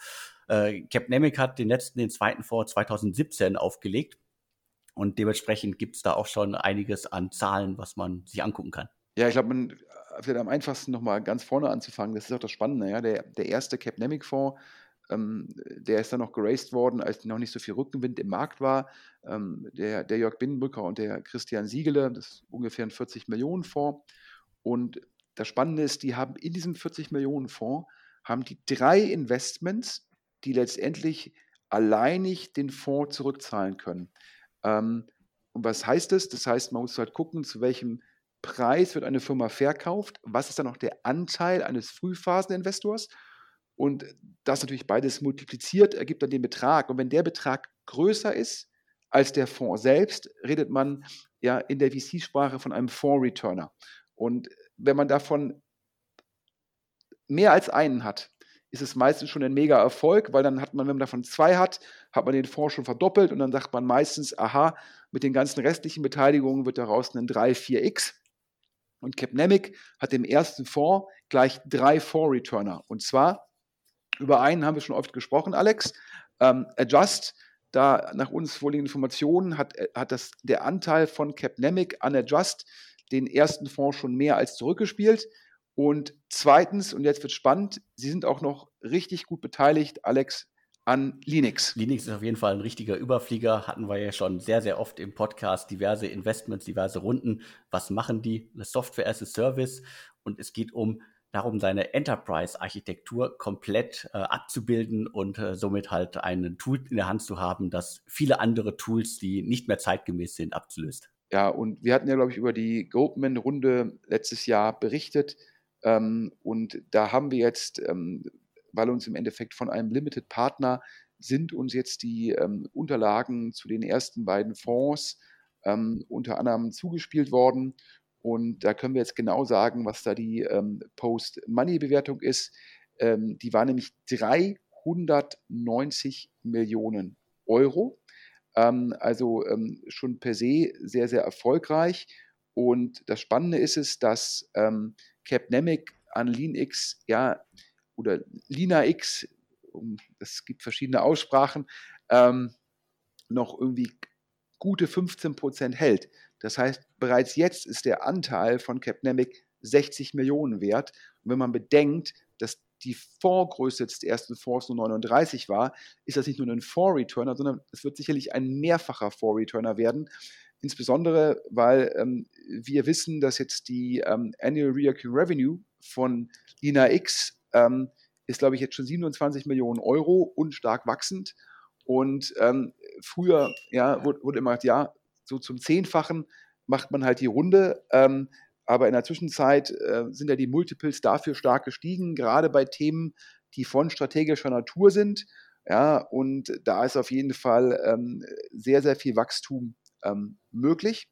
Capnamic hat den letzten, den zweiten Fonds 2017 aufgelegt. Und dementsprechend gibt es da auch schon einiges an Zahlen, was man sich angucken kann. Ja, ich glaube, man vielleicht am einfachsten nochmal ganz vorne anzufangen, das ist auch das Spannende, ja, der, der erste Capnemic-Fonds, ähm, der ist dann noch geraced worden, als noch nicht so viel Rückenwind im Markt war. Ähm, der, der Jörg Binnenbrücker und der Christian Siegele, das ist ungefähr ein 40 Millionen Fonds. Und das Spannende ist, die haben in diesem 40 Millionen Fonds haben die drei Investments, die letztendlich alleinig den Fonds zurückzahlen können. Ähm, und was heißt das? Das heißt, man muss halt gucken, zu welchem Preis wird eine Firma verkauft, was ist dann noch der Anteil eines Frühphaseninvestors und das natürlich beides multipliziert ergibt dann den Betrag. Und wenn der Betrag größer ist als der Fonds selbst, redet man ja in der VC-Sprache von einem Fonds-Returner. Und wenn man davon mehr als einen hat, ist es meistens schon ein mega Erfolg, weil dann hat man, wenn man davon zwei hat, hat man den Fonds schon verdoppelt und dann sagt man meistens, aha, mit den ganzen restlichen Beteiligungen wird daraus ein 3, 4x. Und Capnemic hat im ersten Fonds gleich drei Fonds-Returner. Und zwar, über einen haben wir schon oft gesprochen, Alex, ähm, Adjust, da nach uns vorliegenden Informationen hat, äh, hat das, der Anteil von Capnemic an Adjust den ersten Fonds schon mehr als zurückgespielt. Und zweitens, und jetzt wird spannend, Sie sind auch noch richtig gut beteiligt, Alex, an Linux. Linux ist auf jeden Fall ein richtiger Überflieger. Hatten wir ja schon sehr, sehr oft im Podcast diverse Investments, diverse Runden. Was machen die? Eine Software as a Service. Und es geht um darum, seine Enterprise-Architektur komplett äh, abzubilden und äh, somit halt ein Tool in der Hand zu haben, das viele andere Tools, die nicht mehr zeitgemäß sind, abzulöst. Ja, und wir hatten ja, glaube ich, über die Goldman-Runde letztes Jahr berichtet. Ähm, und da haben wir jetzt, ähm, weil uns im Endeffekt von einem Limited Partner sind uns jetzt die ähm, Unterlagen zu den ersten beiden Fonds ähm, unter anderem zugespielt worden. Und da können wir jetzt genau sagen, was da die ähm, Post-Money-Bewertung ist. Ähm, die war nämlich 390 Millionen Euro. also schon per se sehr, sehr erfolgreich. Und das Spannende ist es, dass ähm, Capnemic an LeanX, ja, oder LinaX, es gibt verschiedene Aussprachen, ähm, noch irgendwie gute 15 Prozent hält. Das heißt, bereits jetzt ist der Anteil von Capnemic 60 Millionen wert. Und wenn man bedenkt, dass die Fondsgröße des ersten Fonds nur 39 war, ist das nicht nur ein Fonds-Returner, sondern es wird sicherlich ein mehrfacher Fonds-Returner werden. Insbesondere, weil ähm, wir wissen, dass jetzt die ähm, Annual Recurring Revenue von Lina X ähm, ist, glaube ich, jetzt schon 27 Millionen Euro und stark wachsend. Und ähm, früher ja, wurde, wurde, immer gesagt, ja, so zum Zehnfachen macht man halt die Runde. Ähm, aber in der Zwischenzeit äh, sind ja die Multiples dafür stark gestiegen, gerade bei Themen, die von strategischer Natur sind. Ja, und da ist auf jeden Fall ähm, sehr, sehr viel Wachstum ähm, möglich.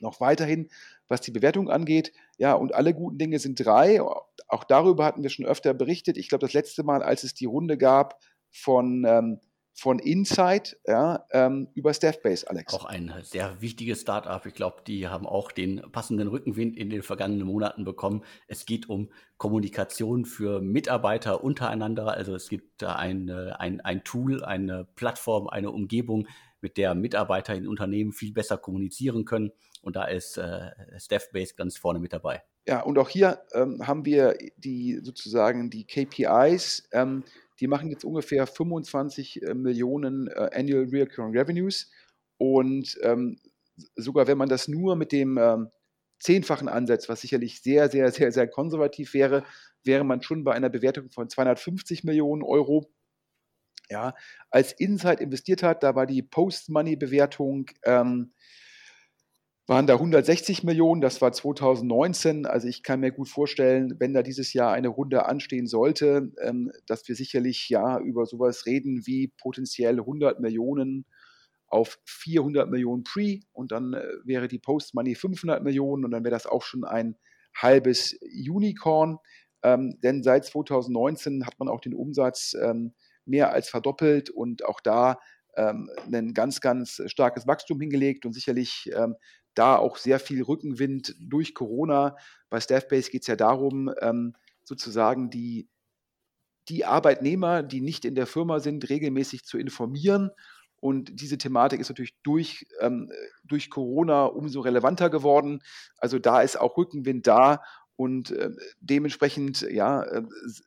Noch weiterhin, was die Bewertung angeht, ja, und alle guten Dinge sind drei. Auch darüber hatten wir schon öfter berichtet. Ich glaube, das letzte Mal, als es die Runde gab von, ähm, von Insight ja, ähm, über Staffbase, Alex. Auch ein sehr wichtiges Startup. Ich glaube, die haben auch den passenden Rückenwind in den vergangenen Monaten bekommen. Es geht um Kommunikation für Mitarbeiter untereinander. Also es gibt da ein, ein, ein Tool, eine Plattform, eine Umgebung, mit der Mitarbeiter in Unternehmen viel besser kommunizieren können. Und da ist äh, Staffbase ganz vorne mit dabei. Ja, und auch hier ähm, haben wir die sozusagen die KPIs. Ähm, die machen jetzt ungefähr 25 äh, Millionen äh, Annual Recurring Revenues. Und ähm, sogar wenn man das nur mit dem ähm, zehnfachen ansetzt, was sicherlich sehr, sehr, sehr, sehr konservativ wäre, wäre man schon bei einer Bewertung von 250 Millionen Euro ja, als Insight investiert hat, da war die Post-Money-Bewertung, ähm, waren da 160 Millionen, das war 2019. Also ich kann mir gut vorstellen, wenn da dieses Jahr eine Runde anstehen sollte, ähm, dass wir sicherlich ja über sowas reden wie potenziell 100 Millionen auf 400 Millionen Pre und dann äh, wäre die Post-Money 500 Millionen und dann wäre das auch schon ein halbes Unicorn. Ähm, denn seit 2019 hat man auch den Umsatz ähm, mehr als verdoppelt und auch da ähm, ein ganz, ganz starkes Wachstum hingelegt und sicherlich ähm, da auch sehr viel Rückenwind durch Corona. Bei Staffbase geht es ja darum, ähm, sozusagen die, die Arbeitnehmer, die nicht in der Firma sind, regelmäßig zu informieren. Und diese Thematik ist natürlich durch, ähm, durch Corona umso relevanter geworden. Also da ist auch Rückenwind da Und äh, dementsprechend ja, äh,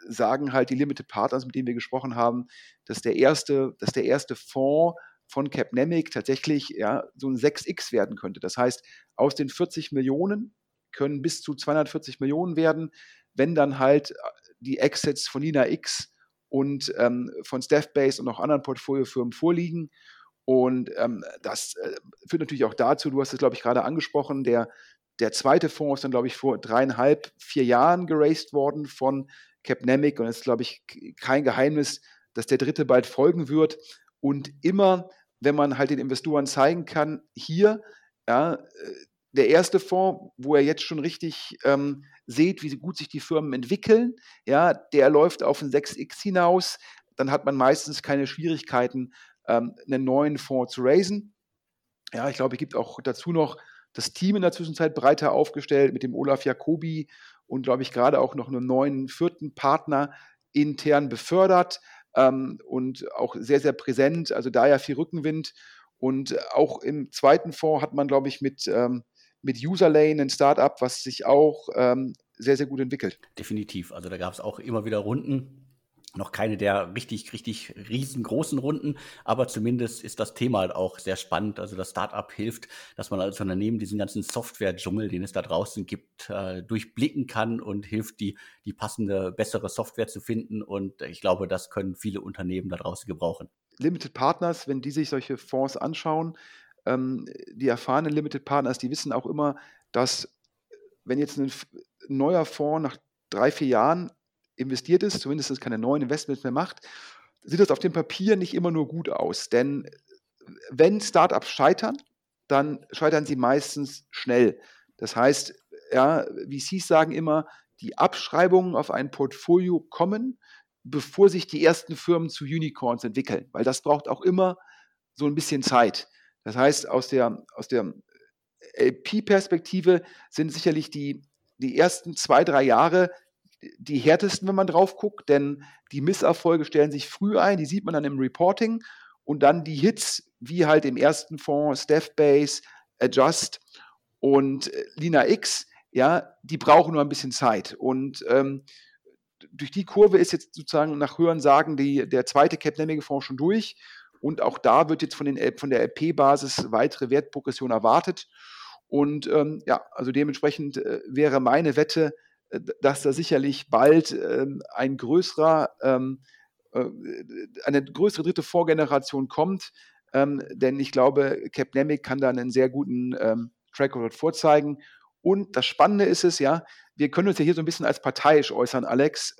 sagen halt die Limited Partners, mit denen wir gesprochen haben, dass der erste, dass der erste Fonds von Capnemic tatsächlich ja, so ein 6x werden könnte. Das heißt, aus den 40 Millionen können bis zu 240 Millionen werden, wenn dann halt äh, die Exits von Nina X und ähm, von Staffbase und auch anderen Portfoliofirmen vorliegen. Und ähm, das äh, führt natürlich auch dazu, du hast es, glaube ich, gerade angesprochen, der, der zweite Fonds ist dann, glaube ich, vor dreieinhalb, vier Jahren geraced worden von Capnemic. Und es ist, glaube ich, kein Geheimnis, dass der dritte bald folgen wird. Und immer, wenn man halt den Investoren zeigen kann, hier, ja, äh, der erste Fonds, wo er jetzt schon richtig ähm, seht, wie gut sich die Firmen entwickeln, ja, der läuft auf ein 6x hinaus, dann hat man meistens keine Schwierigkeiten, ähm, einen neuen Fonds zu raisen. Ja, ich glaube, es gibt auch dazu noch das Team in der Zwischenzeit breiter aufgestellt mit dem Olaf Jacobi und, glaube ich, gerade auch noch einen neuen vierten Partner intern befördert ähm, und auch sehr, sehr präsent. Also da ja viel Rückenwind. Und auch im zweiten Fonds hat man, glaube ich, mit ähm, mit Userlane ein Startup, was sich auch ähm, sehr, sehr gut entwickelt. Definitiv. Also da gab es auch immer wieder Runden. Noch keine der richtig, richtig riesengroßen Runden, aber zumindest ist das Thema halt auch sehr spannend. Also das Startup hilft, dass man als Unternehmen diesen ganzen Software-Dschungel, den es da draußen gibt, äh, durchblicken kann und hilft, die, die passende, bessere Software zu finden. Und ich glaube, das können viele Unternehmen da draußen gebrauchen. Limited Partners, wenn die sich solche Fonds anschauen, ähm, die erfahrenen Limited Partners, die wissen auch immer, dass wenn jetzt ein neuer Fonds nach drei, vier Jahren investiert ist, zumindest keine neuen Investments mehr macht, sieht das auf dem Papier nicht immer nur gut aus. Denn wenn Startups scheitern, dann scheitern sie meistens schnell. Das heißt, ja, VCs sagen immer, die Abschreibungen auf ein Portfolio kommen, bevor sich die ersten Firmen zu Unicorns entwickeln, weil das braucht auch immer so ein bisschen Zeit. Das heißt, aus der, aus der LP-Perspektive sind sicherlich die, die ersten zwei, drei Jahre die härtesten, wenn man drauf guckt, denn die Misserfolge stellen sich früh ein, die sieht man dann im Reporting und dann die Hits, wie halt im ersten Fonds, Staffbase, Adjust und äh, Lina X, ja, die brauchen nur ein bisschen Zeit. Und ähm, durch die Kurve ist jetzt sozusagen nach Hören sagen die, der zweite Capnemic-Fonds schon durch und auch da wird jetzt von, den, von der LP-Basis weitere Wertprogression erwartet. Und ähm, ja, also dementsprechend äh, wäre meine Wette, dass da sicherlich bald ähm, ein größerer, ähm, äh, eine größere dritte Vorgeneration kommt. Ähm, denn ich glaube, Capnemic kann da einen sehr guten Track Record vorzeigen. Und das Spannende ist es, ja, wir können uns ja hier so ein bisschen als parteiisch äußern, Alex.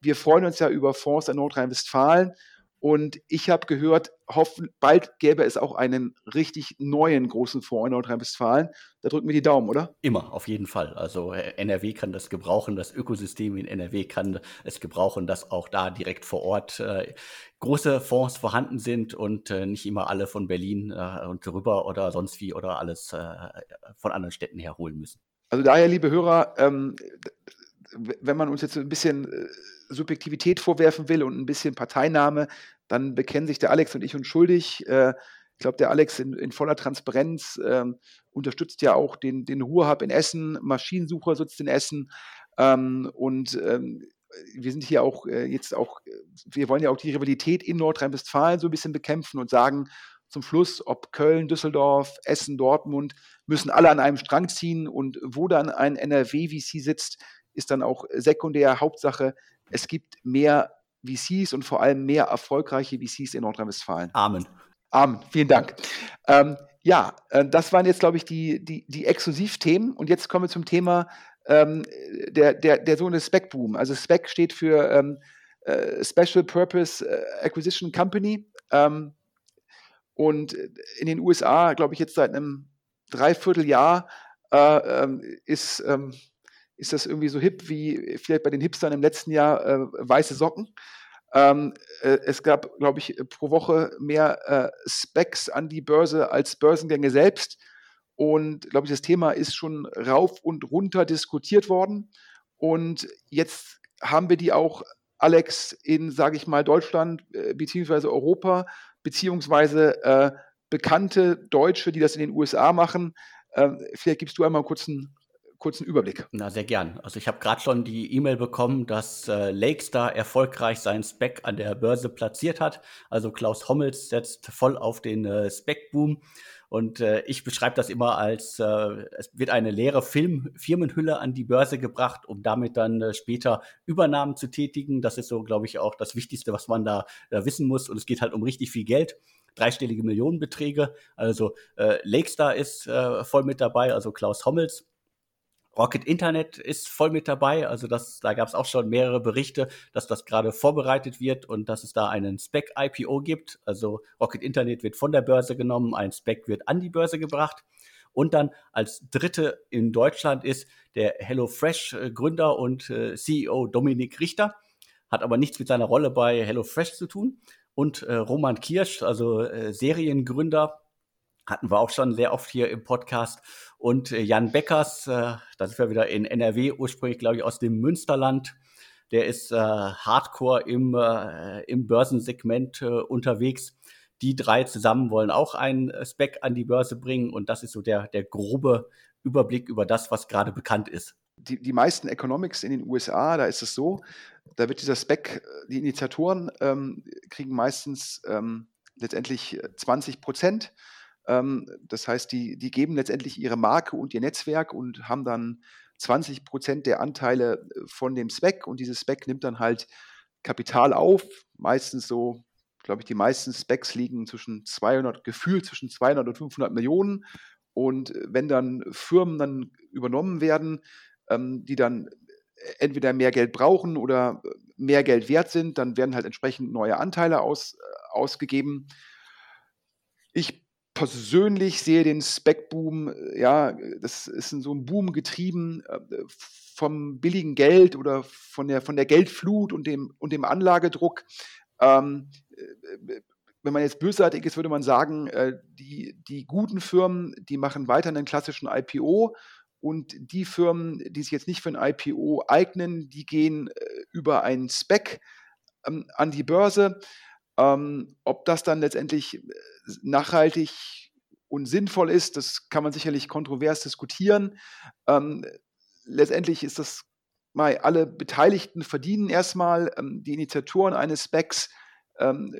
Wir freuen uns ja über Fonds in Nordrhein-Westfalen und ich habe gehört, hoffen, bald gäbe es auch einen richtig neuen großen Fonds in Nordrhein-Westfalen. Da drücken wir die Daumen, oder? Immer, auf jeden Fall. Also äh, NRW kann das gebrauchen, das Ökosystem in NRW kann es gebrauchen, dass auch da direkt vor Ort äh, große Fonds vorhanden sind und äh, nicht immer alle von Berlin äh, und rüber oder sonst wie oder alles äh, von anderen Städten herholen müssen. Also daher, liebe Hörer, ähm, wenn man uns jetzt ein bisschen äh, Subjektivität vorwerfen will und ein bisschen Parteinahme, dann bekennen sich der Alex und ich uns schuldig. Äh, ich glaube, der Alex in, in voller Transparenz ähm, unterstützt ja auch den, den Ruhrhub in Essen, Maschinensucher sitzt in Essen ähm, und ähm, wir sind hier auch äh, jetzt auch, wir wollen ja auch die Rivalität in Nordrhein-Westfalen so ein bisschen bekämpfen und sagen zum Schluss, ob Köln, Düsseldorf, Essen, Dortmund, müssen alle an einem Strang ziehen und wo dann ein NRW-VC sitzt, ist dann auch sekundär. Hauptsache, es gibt mehr VCs und vor allem mehr erfolgreiche VCs in Nordrhein-Westfalen. Amen. Amen. Vielen Dank. Ähm, ja, äh, das waren jetzt, glaube ich, die, die, die Exklusivthemen. Und jetzt kommen wir zum Thema ähm, der, der, der sogenannte Spec-Boom. Also Spec steht für ähm, äh, Special Purpose äh, Acquisition Company. Ähm, und in den USA, glaube ich, jetzt seit einem Dreivierteljahr äh, ähm, ist ähm, ist das irgendwie so hip wie vielleicht bei den Hipstern im letzten Jahr äh, weiße Socken. Ähm, äh, es gab, glaube ich, pro Woche mehr äh, Specs an die Börse als Börsengänge selbst. Und, glaube ich, das Thema ist schon rauf und runter diskutiert worden. Und jetzt haben wir die auch, Alex, in, sage ich mal, Deutschland äh, beziehungsweise Europa, beziehungsweise äh, bekannte Deutsche, die das in den USA machen. Ähm, vielleicht gibst du einmal einen kurzen Überblick. Na, sehr gern. Also ich habe gerade schon die E-Mail bekommen, dass äh, Lakestar erfolgreich seinen Spec an der Börse platziert hat. Also Klaus Hommels setzt voll auf den äh, Spec-Boom. Und äh, ich beschreibe das immer als, äh, es wird eine leere Film Firmenhülle an die Börse gebracht, um damit dann äh, später Übernahmen zu tätigen. Das ist so, glaube ich, auch das Wichtigste, was man da, da wissen muss. Und es geht halt um richtig viel Geld dreistellige Millionenbeträge. Also äh, Lakestar ist äh, voll mit dabei, also Klaus Hommels. Rocket Internet ist voll mit dabei. Also das, da gab es auch schon mehrere Berichte, dass das gerade vorbereitet wird und dass es da einen Spec-IPO gibt. Also Rocket Internet wird von der Börse genommen, ein Spec wird an die Börse gebracht. Und dann als dritte in Deutschland ist der HelloFresh-Gründer und äh, CEO Dominik Richter. Hat aber nichts mit seiner Rolle bei HelloFresh zu tun. Und äh, Roman Kirsch, also äh, Seriengründer, hatten wir auch schon sehr oft hier im Podcast. Und äh, Jan Beckers, äh, da sind wir wieder in NRW, ursprünglich glaube ich aus dem Münsterland. Der ist äh, hardcore im, äh, im Börsensegment äh, unterwegs. Die drei zusammen wollen auch einen äh, Spec an die Börse bringen. Und das ist so der, der grobe Überblick über das, was gerade bekannt ist. Die, die meisten Economics in den USA, da ist es so, da wird dieser Spec, die Initiatoren ähm, kriegen meistens ähm, letztendlich 20 Prozent das heißt, die, die geben letztendlich ihre Marke und ihr Netzwerk und haben dann 20 Prozent der Anteile äh, von dem Spec und dieses Spec nimmt dann halt Kapital auf, meistens so, glaube ich, die meisten Specs liegen zwischen 200, gefühlt zwischen 200 und 500 Millionen und äh, wenn dann Firmen dann übernommen werden, ähm, die dann entweder mehr Geld brauchen oder äh, mehr Geld wert sind, dann werden halt entsprechend neue Anteile aus, ausgegeben. Ich persönlich sehe den Spec-Boom, äh, ja, das ist so ein Boom getrieben äh, vom billigen Geld oder von der, von der Geldflut und dem, und dem Anlagedruck. Ähm, äh, wenn man jetzt bösartig ist, würde man sagen, die, die guten Firmen, die machen weiter einen klassischen IPO und die Firmen, die sich jetzt nicht für ein IPO eignen, die gehen über einen Spec ähm, an die Börse. Ähm, ob das dann letztendlich äh, nachhaltig und sinnvoll ist, das kann man sicherlich kontrovers diskutieren. Ähm, letztendlich ist das mal, alle Beteiligten verdienen erstmal, ähm, die Initiatoren eines Specs ähm,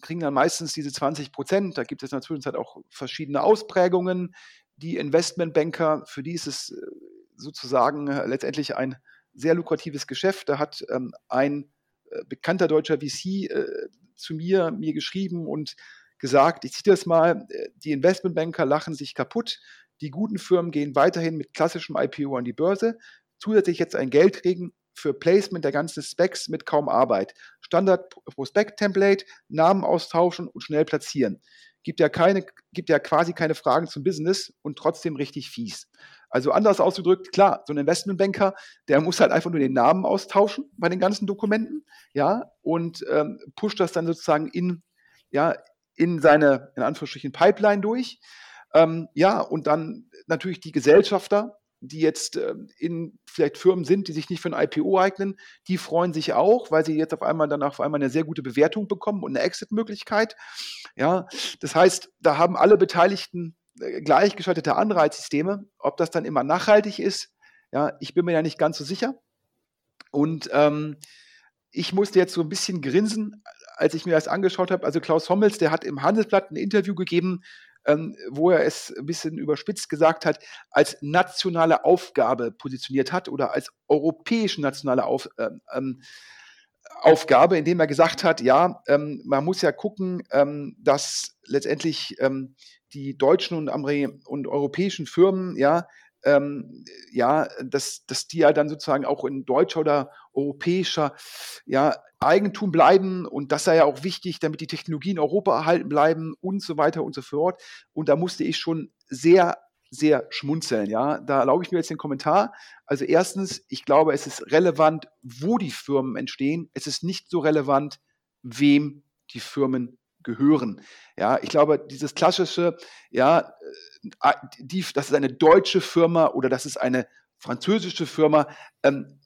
kriegen dann meistens diese 20 Prozent. Da gibt es in der Zwischenzeit auch verschiedene Ausprägungen. Die Investmentbanker, für die ist es äh, sozusagen äh, letztendlich ein sehr lukratives Geschäft. Da hat ähm, ein bekannter deutscher VC zu mir, mir geschrieben und gesagt, ich ziehe das mal, äh, die Investmentbanker lachen sich kaputt, die guten Firmen gehen weiterhin mit klassischem IPO an die Börse, zusätzlich jetzt ein Geld kriegen für Placement der ganzen Specs mit kaum Arbeit. Standard Prospekt-Template, Namen austauschen und schnell platzieren. Gibt ja, keine, gibt ja quasi keine Fragen zum Business und trotzdem richtig fies. Also anders ausgedrückt, klar, so ein Investmentbanker, der muss halt einfach nur den Namen austauschen bei den ganzen Dokumenten, ja, und ähm, pusht das dann sozusagen in, ja, in seine, in Anführungsstrichen, Pipeline durch. Ähm, ja, und dann natürlich die Gesellschafter, die jetzt äh, in vielleicht Firmen sind, die sich nicht für ein IPO eignen, die freuen sich auch, weil sie jetzt auf einmal danach auf einmal eine sehr gute Bewertung bekommen und eine Exit-Möglichkeit. Ja, das heißt, da haben alle Beteiligten gleichgeschaltete Anreizsysteme. Ob das dann immer nachhaltig ist, ja, ich bin mir ja nicht ganz so sicher. Und ähm, ich musste jetzt so ein bisschen grinsen, als ich mir das angeschaut habe. Also Klaus Hommels, der hat im Handelsblatt ein Interview gegeben, ähm, wo er es ein bisschen überspitzt gesagt hat, als nationale Aufgabe positioniert hat oder als europäische nationale Auf, ähm, ähm Aufgabe, indem er gesagt hat, ja, ähm, man muss ja gucken, ähm, dass letztendlich ähm, die deutschen und, und europäischen Firmen, ja, ähm, ja, dass, dass die ja dann sozusagen auch in deutscher oder europäischer ja, Eigentum bleiben und das sei ja auch wichtig, damit die Technologien in Europa erhalten bleiben und so weiter und so fort. Und da musste ich schon sehr, sehr schmunzeln. Ja, da erlaube ich mir jetzt den Kommentar. Also erstens, ich glaube, es ist relevant, wo die Firmen entstehen. Es ist nicht so relevant, wem die Firmen gehören. Ja, ich glaube, dieses klassische, ja, äh, die, das ist eine deutsche Firma oder das ist eine französische Firma, ähm,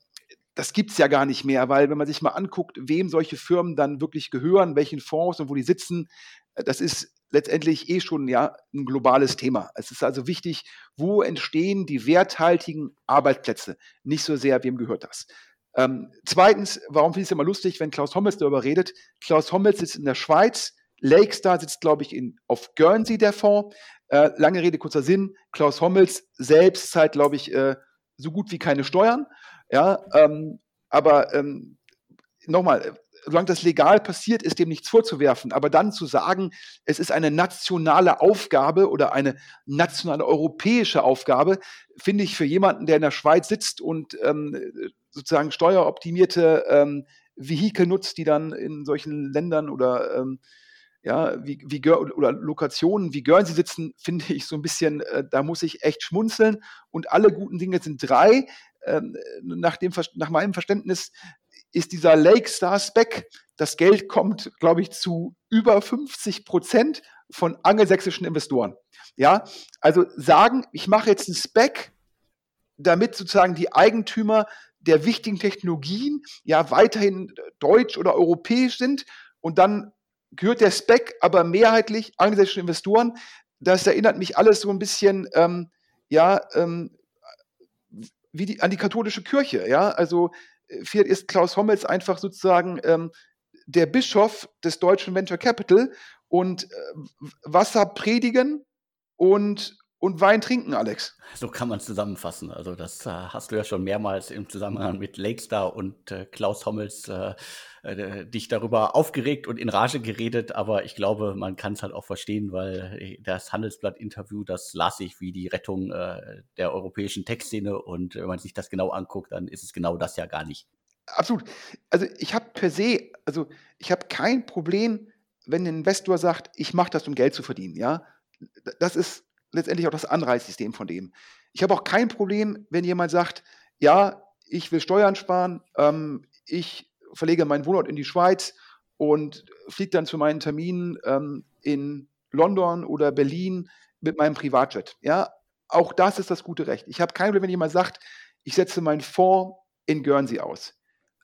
das gibt es ja gar nicht mehr, weil wenn man sich mal anguckt, wem solche Firmen dann wirklich gehören, welchen Fonds und wo die sitzen, äh, das ist letztendlich eh schon ja ein globales Thema. Es ist also wichtig, wo entstehen die werthaltigen Arbeitsplätze? Nicht so sehr, wem gehört das? Ähm, zweitens, warum finde ich es immer lustig, wenn Klaus Hommels darüber redet? Klaus Hommels sitzt in der Schweiz, Lakestar sitzt, glaube ich, in, auf Guernsey, der Fonds. Äh, lange Rede, kurzer Sinn. Klaus Hommels selbst zahlt, glaube ich, äh, so gut wie keine Steuern. Ja, ähm, aber ähm, nochmal, solange das legal passiert, ist dem nichts vorzuwerfen. Aber dann zu sagen, es ist eine nationale Aufgabe oder eine nationale europäische Aufgabe, finde ich für jemanden, der in der Schweiz sitzt und ähm, sozusagen steueroptimierte ähm, Vehikel nutzt, die dann in solchen Ländern oder ähm, ja, wie, wie oder Lokationen wie Guernsey sitzen, finde ich so ein bisschen, äh, da muss ich echt schmunzeln. Und alle guten Dinge sind drei. Ähm, nach, dem, nach meinem Verständnis ist dieser Lake Star Spec, das Geld kommt, glaube ich, zu über 50 Prozent von angelsächsischen Investoren. Ja, also sagen, ich mache jetzt einen Spec, damit sozusagen die Eigentümer der wichtigen Technologien ja weiterhin deutsch oder europäisch sind und dann gehört der Spec aber mehrheitlich angelsächsischen Investoren. Das erinnert mich alles so ein bisschen, ähm, ja, ähm, wie die, an die katholische Kirche, ja, also vielleicht ist Klaus Hommels einfach sozusagen ähm, der Bischof des deutschen Venture Capital und äh, Wasser predigen und, und Wein trinken, Alex. So kann man es zusammenfassen. Also das äh, hast du ja schon mehrmals im Zusammenhang mit Lakestar und äh, Klaus Hommels äh, äh, dich darüber aufgeregt und in Rage geredet, aber ich glaube, man kann es halt auch verstehen, weil äh, das Handelsblatt-Interview, das las ich wie die Rettung äh, der europäischen Textszene und wenn man sich das genau anguckt, dann ist es genau das ja gar nicht. Absolut. Also ich habe per se, also ich habe kein Problem, wenn ein Investor sagt, ich mache das, um Geld zu verdienen. Ja, das ist letztendlich auch das Anreizsystem von dem. Ich habe auch kein Problem, wenn jemand sagt, ja, ich will Steuern sparen, ähm, ich verlege meinen Wohnort in die Schweiz und fliege dann zu meinen Terminen ähm, in London oder Berlin mit meinem Privatjet. Ja, auch das ist das gute Recht. Ich habe kein Problem, wenn jemand sagt, ich setze meinen Fonds in Guernsey aus.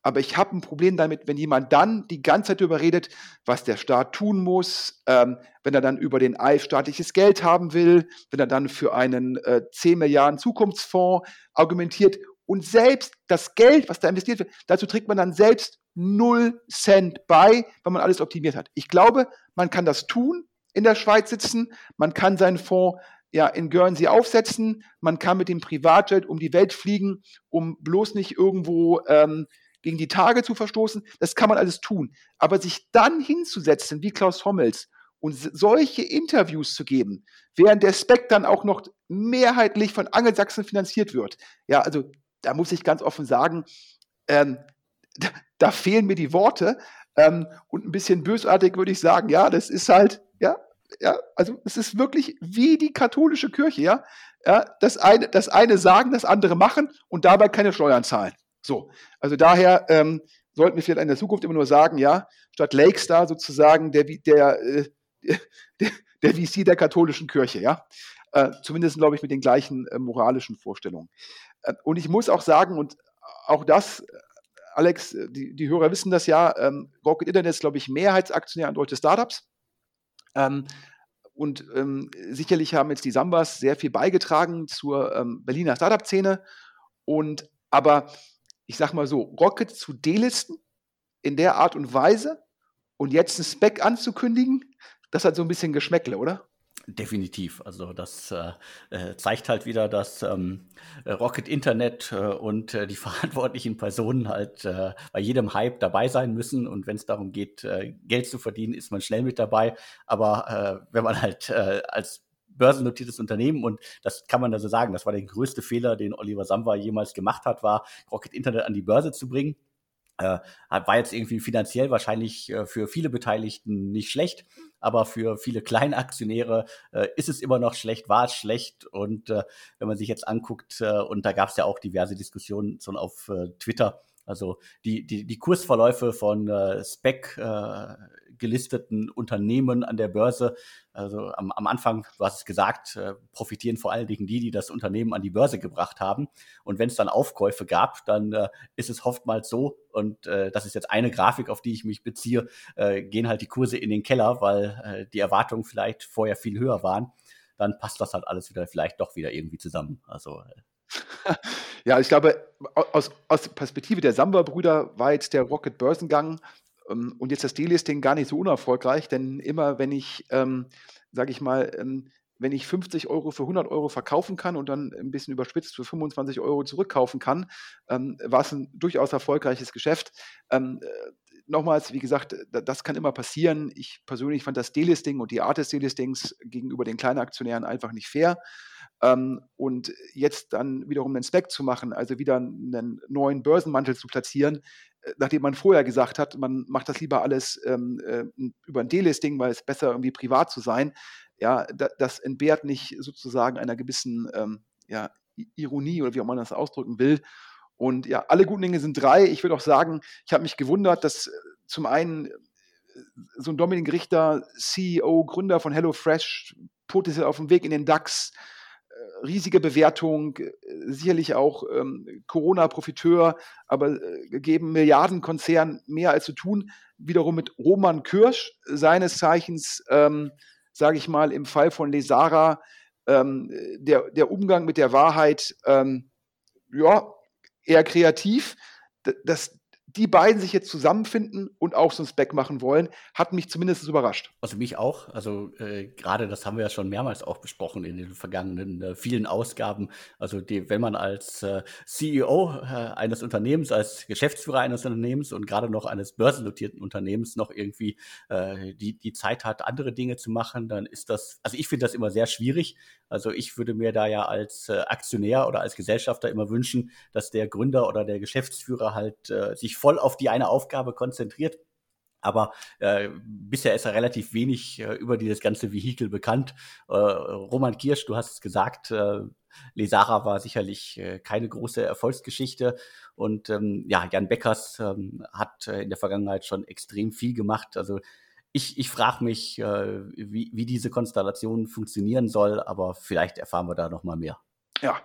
Aber ich habe ein Problem damit, wenn jemand dann die ganze Zeit darüber redet, was der Staat tun muss, ähm, wenn er dann über den EIF staatliches Geld haben will, wenn er dann für einen äh, 10 Milliarden Zukunftsfonds argumentiert. Und selbst das Geld, was da investiert wird, dazu trägt man dann selbst 0 Cent bei, wenn man alles optimiert hat. Ich glaube, man kann das tun, in der Schweiz sitzen, man kann seinen Fonds ja, in Guernsey aufsetzen, man kann mit dem Privatjet um die Welt fliegen, um bloß nicht irgendwo ähm, gegen die Tage zu verstoßen. Das kann man alles tun. Aber sich dann hinzusetzen, wie Klaus Hommels, und solche Interviews zu geben, während der Spec dann auch noch mehrheitlich von Angelsachsen finanziert wird. Ja, also da muss ich ganz offen sagen, ähm, da, da, fehlen mir die Worte. Ähm, und ein bisschen bösartig würde ich sagen, ja, das ist halt, ja, ja, also es ist wirklich wie die katholische Kirche, ja. ja das, eine, das eine sagen, das andere machen und dabei keine Steuern zahlen. So, also daher ähm, sollten wir vielleicht in der Zukunft immer nur sagen, ja, statt Lakestar sozusagen der, der, äh, der, der VC der katholischen Kirche, ja. Äh, zumindest, glaube ich, mit den gleichen äh, moralischen Vorstellungen. Äh, und ich muss auch sagen, und auch das, Alex, die, die Hörer wissen das ja, ähm, Rocket Internet ist, glaube ich, Mehrheitsaktionär an deutsche Startups. Ähm, und ähm, sicherlich haben jetzt die Sambas sehr viel beigetragen zur ähm, Berliner Startup-Szene. Und aber ich sage mal so, Rocket zu delisten in der Art und Weise und jetzt einen Spec anzukündigen, das hat so ein bisschen Geschmäckle, oder? Definitiv. Also das äh, äh, zeigt halt wieder, dass ähm, Rocket Internet äh, und äh, die verantwortlichen Personen halt äh, bei jedem Hype dabei sein müssen. Und wenn es darum geht, äh, Geld zu verdienen, ist man schnell mit dabei. Aber wenn man halt als börsennotiertes Unternehmen und das kann man da so sagen, das war der größte Fehler, den Oliver Samba jemals gemacht hat, war Rocket Internet an die Börse zu bringen. Äh, war jetzt irgendwie finanziell wahrscheinlich äh, für viele Beteiligten nicht schlecht, aber für viele Kleinaktionäre äh, ist es immer noch schlecht, war es schlecht. Und äh, wenn man sich jetzt anguckt, äh, und da gab es ja auch diverse Diskussionen schon auf äh, Twitter, also die, die, die Kursverläufe von äh, Spec-Geschichten gelisteten Unternehmen an der Börse. Also am, am Anfang, du hast es gesagt, äh, profitieren vor allen Dingen die, die das Unternehmen an die Börse gebracht haben. Und wenn es dann Aufkäufe gab, dann äh, ist es oftmals so, und äh, das ist jetzt eine Grafik, auf die ich mich beziehe, äh, gehen halt die Kurse in den Keller, weil äh, die Erwartungen vielleicht vorher viel höher waren. Dann passt das halt alles wieder vielleicht doch wieder irgendwie zusammen. Also ja, ich glaube, aus, aus Perspektive der Samba-Brüder war jetzt der Rocket Börsengang ähm, und jetzt das Delisting gar nicht so unerfolgreich, denn immer wenn ich, ähm, sage ich mal, ähm, wenn ich 50 Euro für 100 Euro verkaufen kann und dann ein bisschen überspitzt für 25 Euro zurückkaufen kann, ähm, war es ein durchaus erfolgreiches Geschäft. Ähm, äh, nochmals, wie gesagt, das kann immer passieren. Ich persönlich fand das Delisting und die Art des Delistings gegenüber den kleinen Aktionären einfach nicht fair. Ähm, und jetzt dann wiederum einen Spec zu machen, also wieder einen neuen Börsenmantel zu platzieren, nachdem man vorher gesagt hat, man macht das lieber alles ähm, äh, über ein Delisting, weil es besser irgendwie privat zu sein, ja, da, das entbehrt nicht sozusagen einer gewissen ähm, ja, Ironie oder wie auch man das ausdrücken will. Und ja, alle guten Dinge sind drei. Ich würde auch sagen, ich habe mich gewundert, dass äh, zum einen äh, so ein Dominik Richter, CEO, Gründer von HelloFresh, potenziell auf dem Weg in den DAX, riesige Bewertung, sicherlich auch ähm, Corona-Profiteur, aber äh, gegeben Milliardenkonzern mehr als zu tun. Wiederum mit Roman Kirsch, seines Zeichens ähm, sage ich mal, im Fall von Lesara ähm, der, der Umgang mit der Wahrheit, ähm, ja, eher kreativ. Das, die beiden sich jetzt zusammenfinden und auch so ein Spec machen wollen, hat mich zumindest überrascht. Also mich auch. Also äh, gerade das haben wir ja schon mehrmals auch besprochen in den vergangenen äh, vielen Ausgaben. Also die, wenn man als äh, CEO äh, eines Unternehmens, als Geschäftsführer eines Unternehmens und gerade noch eines börsennotierten Unternehmens noch irgendwie äh, die, die Zeit hat, andere Dinge zu machen, dann ist das, also ich finde das immer sehr schwierig. Also ich würde mir da ja als äh, Aktionär oder als Gesellschafter immer wünschen, dass der Gründer oder der Geschäftsführer halt äh, sich voll auf die eine Aufgabe konzentriert. Aber äh, bisher ist er relativ wenig äh, über dieses ganze Vehikel bekannt. Äh, Roman Kirsch, du hast es gesagt, äh, Lesara war sicherlich äh, keine große Erfolgsgeschichte. Und ähm, ja, Jan Beckers ähm, hat äh, in der Vergangenheit schon extrem viel gemacht. Also ich, ich frage mich, äh, wie, wie diese Konstellation funktionieren soll, aber vielleicht erfahren wir da noch mal mehr. Ja,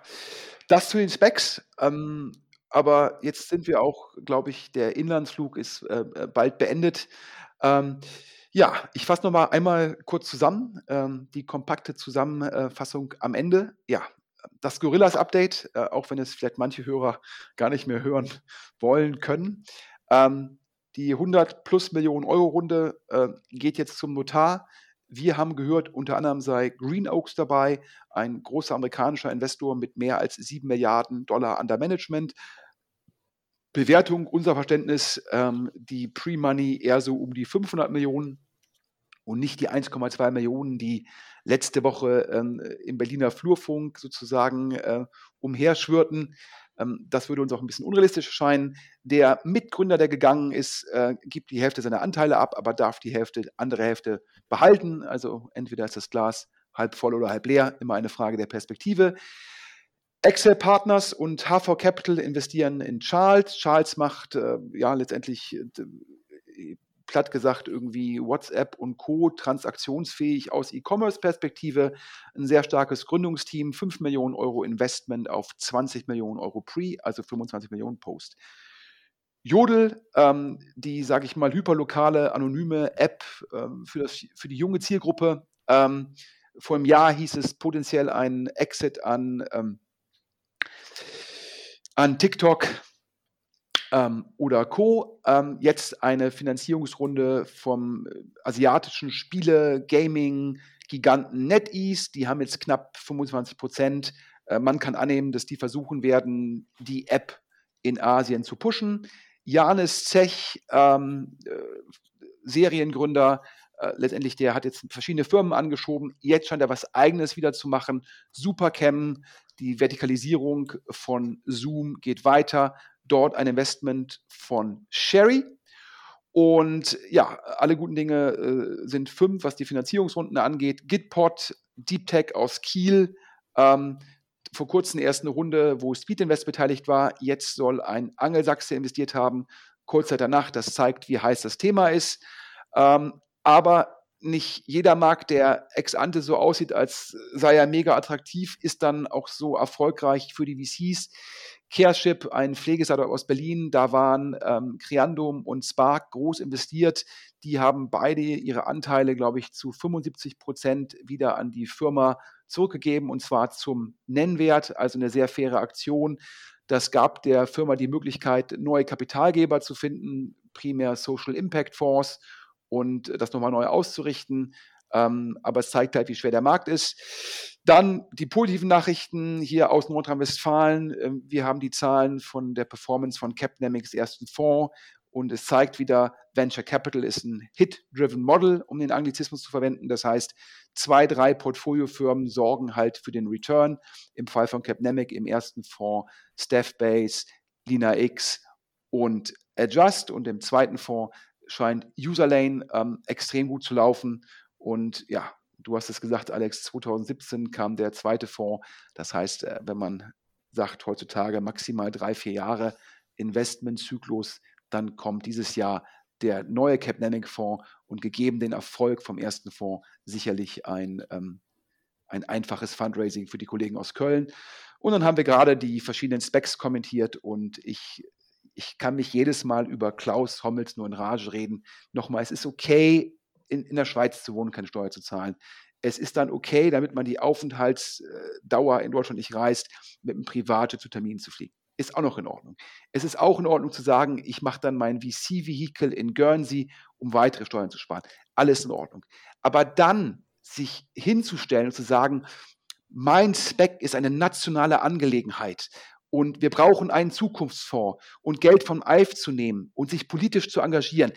das zu den Specs. Ähm, aber jetzt sind wir auch, glaube ich, der Inlandsflug ist äh, äh, bald beendet. Ähm, ja, ich fasse noch mal einmal kurz zusammen, ähm, die kompakte Zusammenfassung am Ende. Ja, das Gorillas-Update, äh, auch wenn es vielleicht manche Hörer gar nicht mehr hören wollen können. Ähm, die 100 plus Millionen Euro Runde äh, geht jetzt zum Notar. Wir haben gehört, unter anderem sei Green Oaks dabei, ein großer amerikanischer Investor mit mehr als 7 Milliarden Dollar under Management. Bewertung, unser Verständnis, ähm, die Pre-Money eher so um die 500 Millionen und nicht die 1,2 Millionen, die letzte Woche ähm, im Berliner Flurfunk sozusagen äh, umherschwirrten. Ähm, das würde uns auch ein bisschen unrealistisch erscheinen. Der Mitgründer, der gegangen ist, äh, gibt die Hälfte seiner Anteile ab, aber darf die Hälfte, andere Hälfte behalten. Also entweder ist das Glas halb voll oder halb leer, immer eine Frage der Perspektive. Excel Partners und HV Capital investieren in Charles. Charles macht äh, ja letztendlich äh, platt gesagt irgendwie WhatsApp und Co. transaktionsfähig aus E-Commerce-Perspektive. Ein sehr starkes Gründungsteam, 5 Millionen Euro Investment auf 20 Millionen Euro Pre, also 25 Millionen Post. Jodel, ähm, die, sage ich mal, hyperlokale, anonyme App ähm, für, das, für die junge Zielgruppe. Ähm, vor einem Jahr hieß es potenziell ein Exit an, ähm, an TikTok ähm, oder Co. Ähm, jetzt eine Finanzierungsrunde vom äh, asiatischen Spiele, Gaming, Giganten NetEase. Die haben jetzt knapp 25 Prozent. Äh, man kann annehmen, dass die versuchen werden, die App in Asien zu pushen. Janis Zech, ähm, äh, Seriengründer, äh, letztendlich, der hat jetzt verschiedene Firmen angeschoben. Jetzt scheint er was Eigenes wieder zu machen. Supercam, die Vertikalisierung von Zoom geht weiter dort ein Investment von Sherry. Und ja, alle guten Dinge äh, sind fünf, was die Finanzierungsrunden angeht. Gitpot, Deep Tech aus Kiel, ähm, vor kurzem erst eine Runde, wo Speed Invest beteiligt war. Jetzt soll ein Angelsachse investiert haben, kurz danach. Das zeigt, wie heiß das Thema ist. Ähm, aber nicht jeder Markt, der ex ante so aussieht, als sei er mega attraktiv, ist dann auch so erfolgreich für die VCs. Careship, ein Pflegestartup aus Berlin, da waren ähm, Creandum und Spark groß investiert. Die haben beide ihre Anteile, glaube ich, zu 75 Prozent wieder an die Firma zurückgegeben und zwar zum Nennwert, also eine sehr faire Aktion. Das gab der Firma die Möglichkeit, neue Kapitalgeber zu finden, primär Social Impact Fonds und das nochmal neu auszurichten. Ähm, aber es zeigt halt, wie schwer der Markt ist. Dann die positiven Nachrichten hier aus Nordrhein-Westfalen. Ähm, wir haben die Zahlen von der Performance von Capnamics ersten Fonds und es zeigt wieder, Venture Capital ist ein Hit-driven Model, um den Anglizismus zu verwenden. Das heißt, zwei, drei Portfoliofirmen sorgen halt für den Return. Im Fall von Capnamic im ersten Fonds Staffbase, LinaX und Adjust und im zweiten Fonds scheint Userlane ähm, extrem gut zu laufen. Und ja, du hast es gesagt, Alex, 2017 kam der zweite Fonds. Das heißt, äh, wenn man sagt heutzutage maximal drei, vier Jahre Investmentzyklus, dann kommt dieses Jahr der neue Capnamic-Fonds und gegeben den Erfolg vom ersten Fonds sicherlich ein, ähm, ein einfaches Fundraising für die Kollegen aus Köln. Und dann haben wir gerade die verschiedenen Specs kommentiert und ich ich kann mich jedes Mal über Klaus Hommels nur in Rage reden. Nochmal, es ist okay, in, in der Schweiz zu wohnen, keine Steuer zu zahlen. Es ist dann okay, damit man die Aufenthaltsdauer in Deutschland nicht reist, mit einem Private zu Terminen zu fliegen. Ist auch noch in Ordnung. Es ist auch in Ordnung zu sagen, ich mache dann mein VC-Vehikel in Guernsey, um weitere Steuern zu sparen. Alles in Ordnung. Aber dann sich hinzustellen und zu sagen, mein Spec ist eine nationale Angelegenheit und wir brauchen einen Zukunftsfonds und Geld von ALF zu nehmen und sich politisch zu engagieren.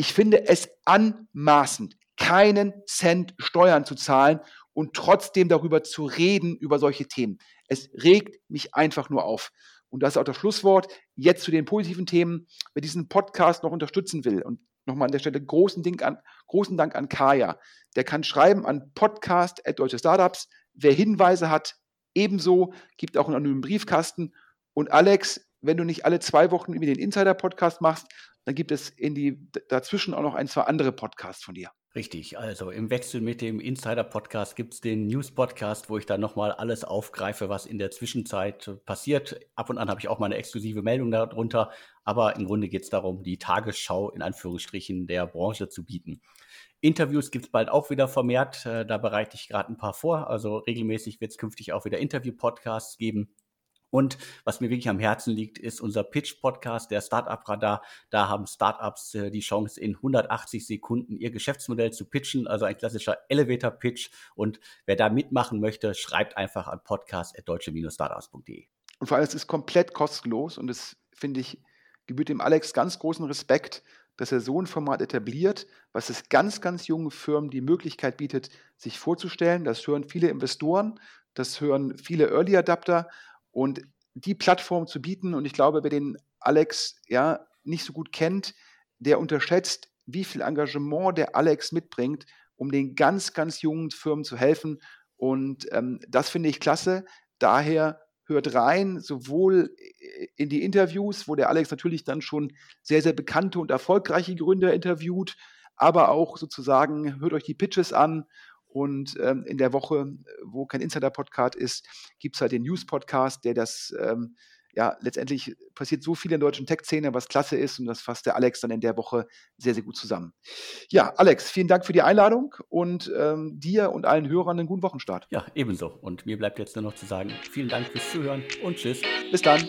Ich finde es anmaßend, keinen Cent Steuern zu zahlen und trotzdem darüber zu reden, über solche Themen. Es regt mich einfach nur auf. Und das ist auch das Schlusswort. Jetzt zu den positiven Themen. Wer diesen Podcast noch unterstützen will und nochmal an der Stelle großen, Dank an, großen Dank an Kaya, der kann schreiben an podcast.deutsche Startups. Wer Hinweise hat, Ebenso gibt auch einen anonymen Briefkasten. Und Alex, wenn du nicht alle zwei Wochen über den Insider-Podcast machst, dann gibt es in die dazwischen auch noch ein, zwei andere Podcasts von dir. Richtig, also im Wechsel mit dem Insider-Podcast gibt es den News-Podcast, wo ich dann nochmal alles aufgreife, was in der Zwischenzeit passiert. Ab und an habe ich auch mal eine exklusive Meldung darunter, aber im Grunde geht es darum, die Tagesschau in Anführungsstrichen der Branche zu bieten. Interviews gibt es bald auch wieder vermehrt. Äh, da bereite ich gerade ein paar vor. Also regelmäßig wird es künftig auch wieder Interview-Podcasts geben. Und was mir wirklich am Herzen liegt, ist unser Pitch-Podcast, der Startup Radar. Da haben Startups äh, die Chance, in 180 Sekunden ihr Geschäftsmodell zu pitchen, also ein klassischer Elevator-Pitch. Und wer da mitmachen möchte, schreibt einfach an podcast.deutsche-startups.de. Und vor allem, es ist komplett kostenlos und das finde ich, gebührt dem Alex ganz großen Respekt, dass er so ein Format etabliert, was es ganz, ganz jungen Firmen die Möglichkeit bietet, sich vorzustellen. Das hören viele Investoren, das hören viele Early Adapter und die Plattform zu bieten. Und ich glaube, wer den Alex ja nicht so gut kennt, der unterschätzt, wie viel Engagement der Alex mitbringt, um den ganz, ganz jungen Firmen zu helfen. Und ähm, das finde ich klasse. Daher hört rein, sowohl in die Interviews, wo der Alex natürlich dann schon sehr, sehr bekannte und erfolgreiche Gründer interviewt, aber auch sozusagen hört euch die Pitches an und ähm, in der Woche, wo kein Insider-Podcast ist, gibt es halt den News-Podcast, der das ähm, ja, letztendlich passiert so viel in der deutschen Tech-Szene, was klasse ist und das fasst der Alex dann in der Woche sehr, sehr gut zusammen. Ja, Alex, vielen Dank für die Einladung und ähm, dir und allen Hörern einen guten Wochenstart. Ja, ebenso. Und mir bleibt jetzt nur noch zu sagen, vielen Dank fürs Zuhören und tschüss. Bis dann.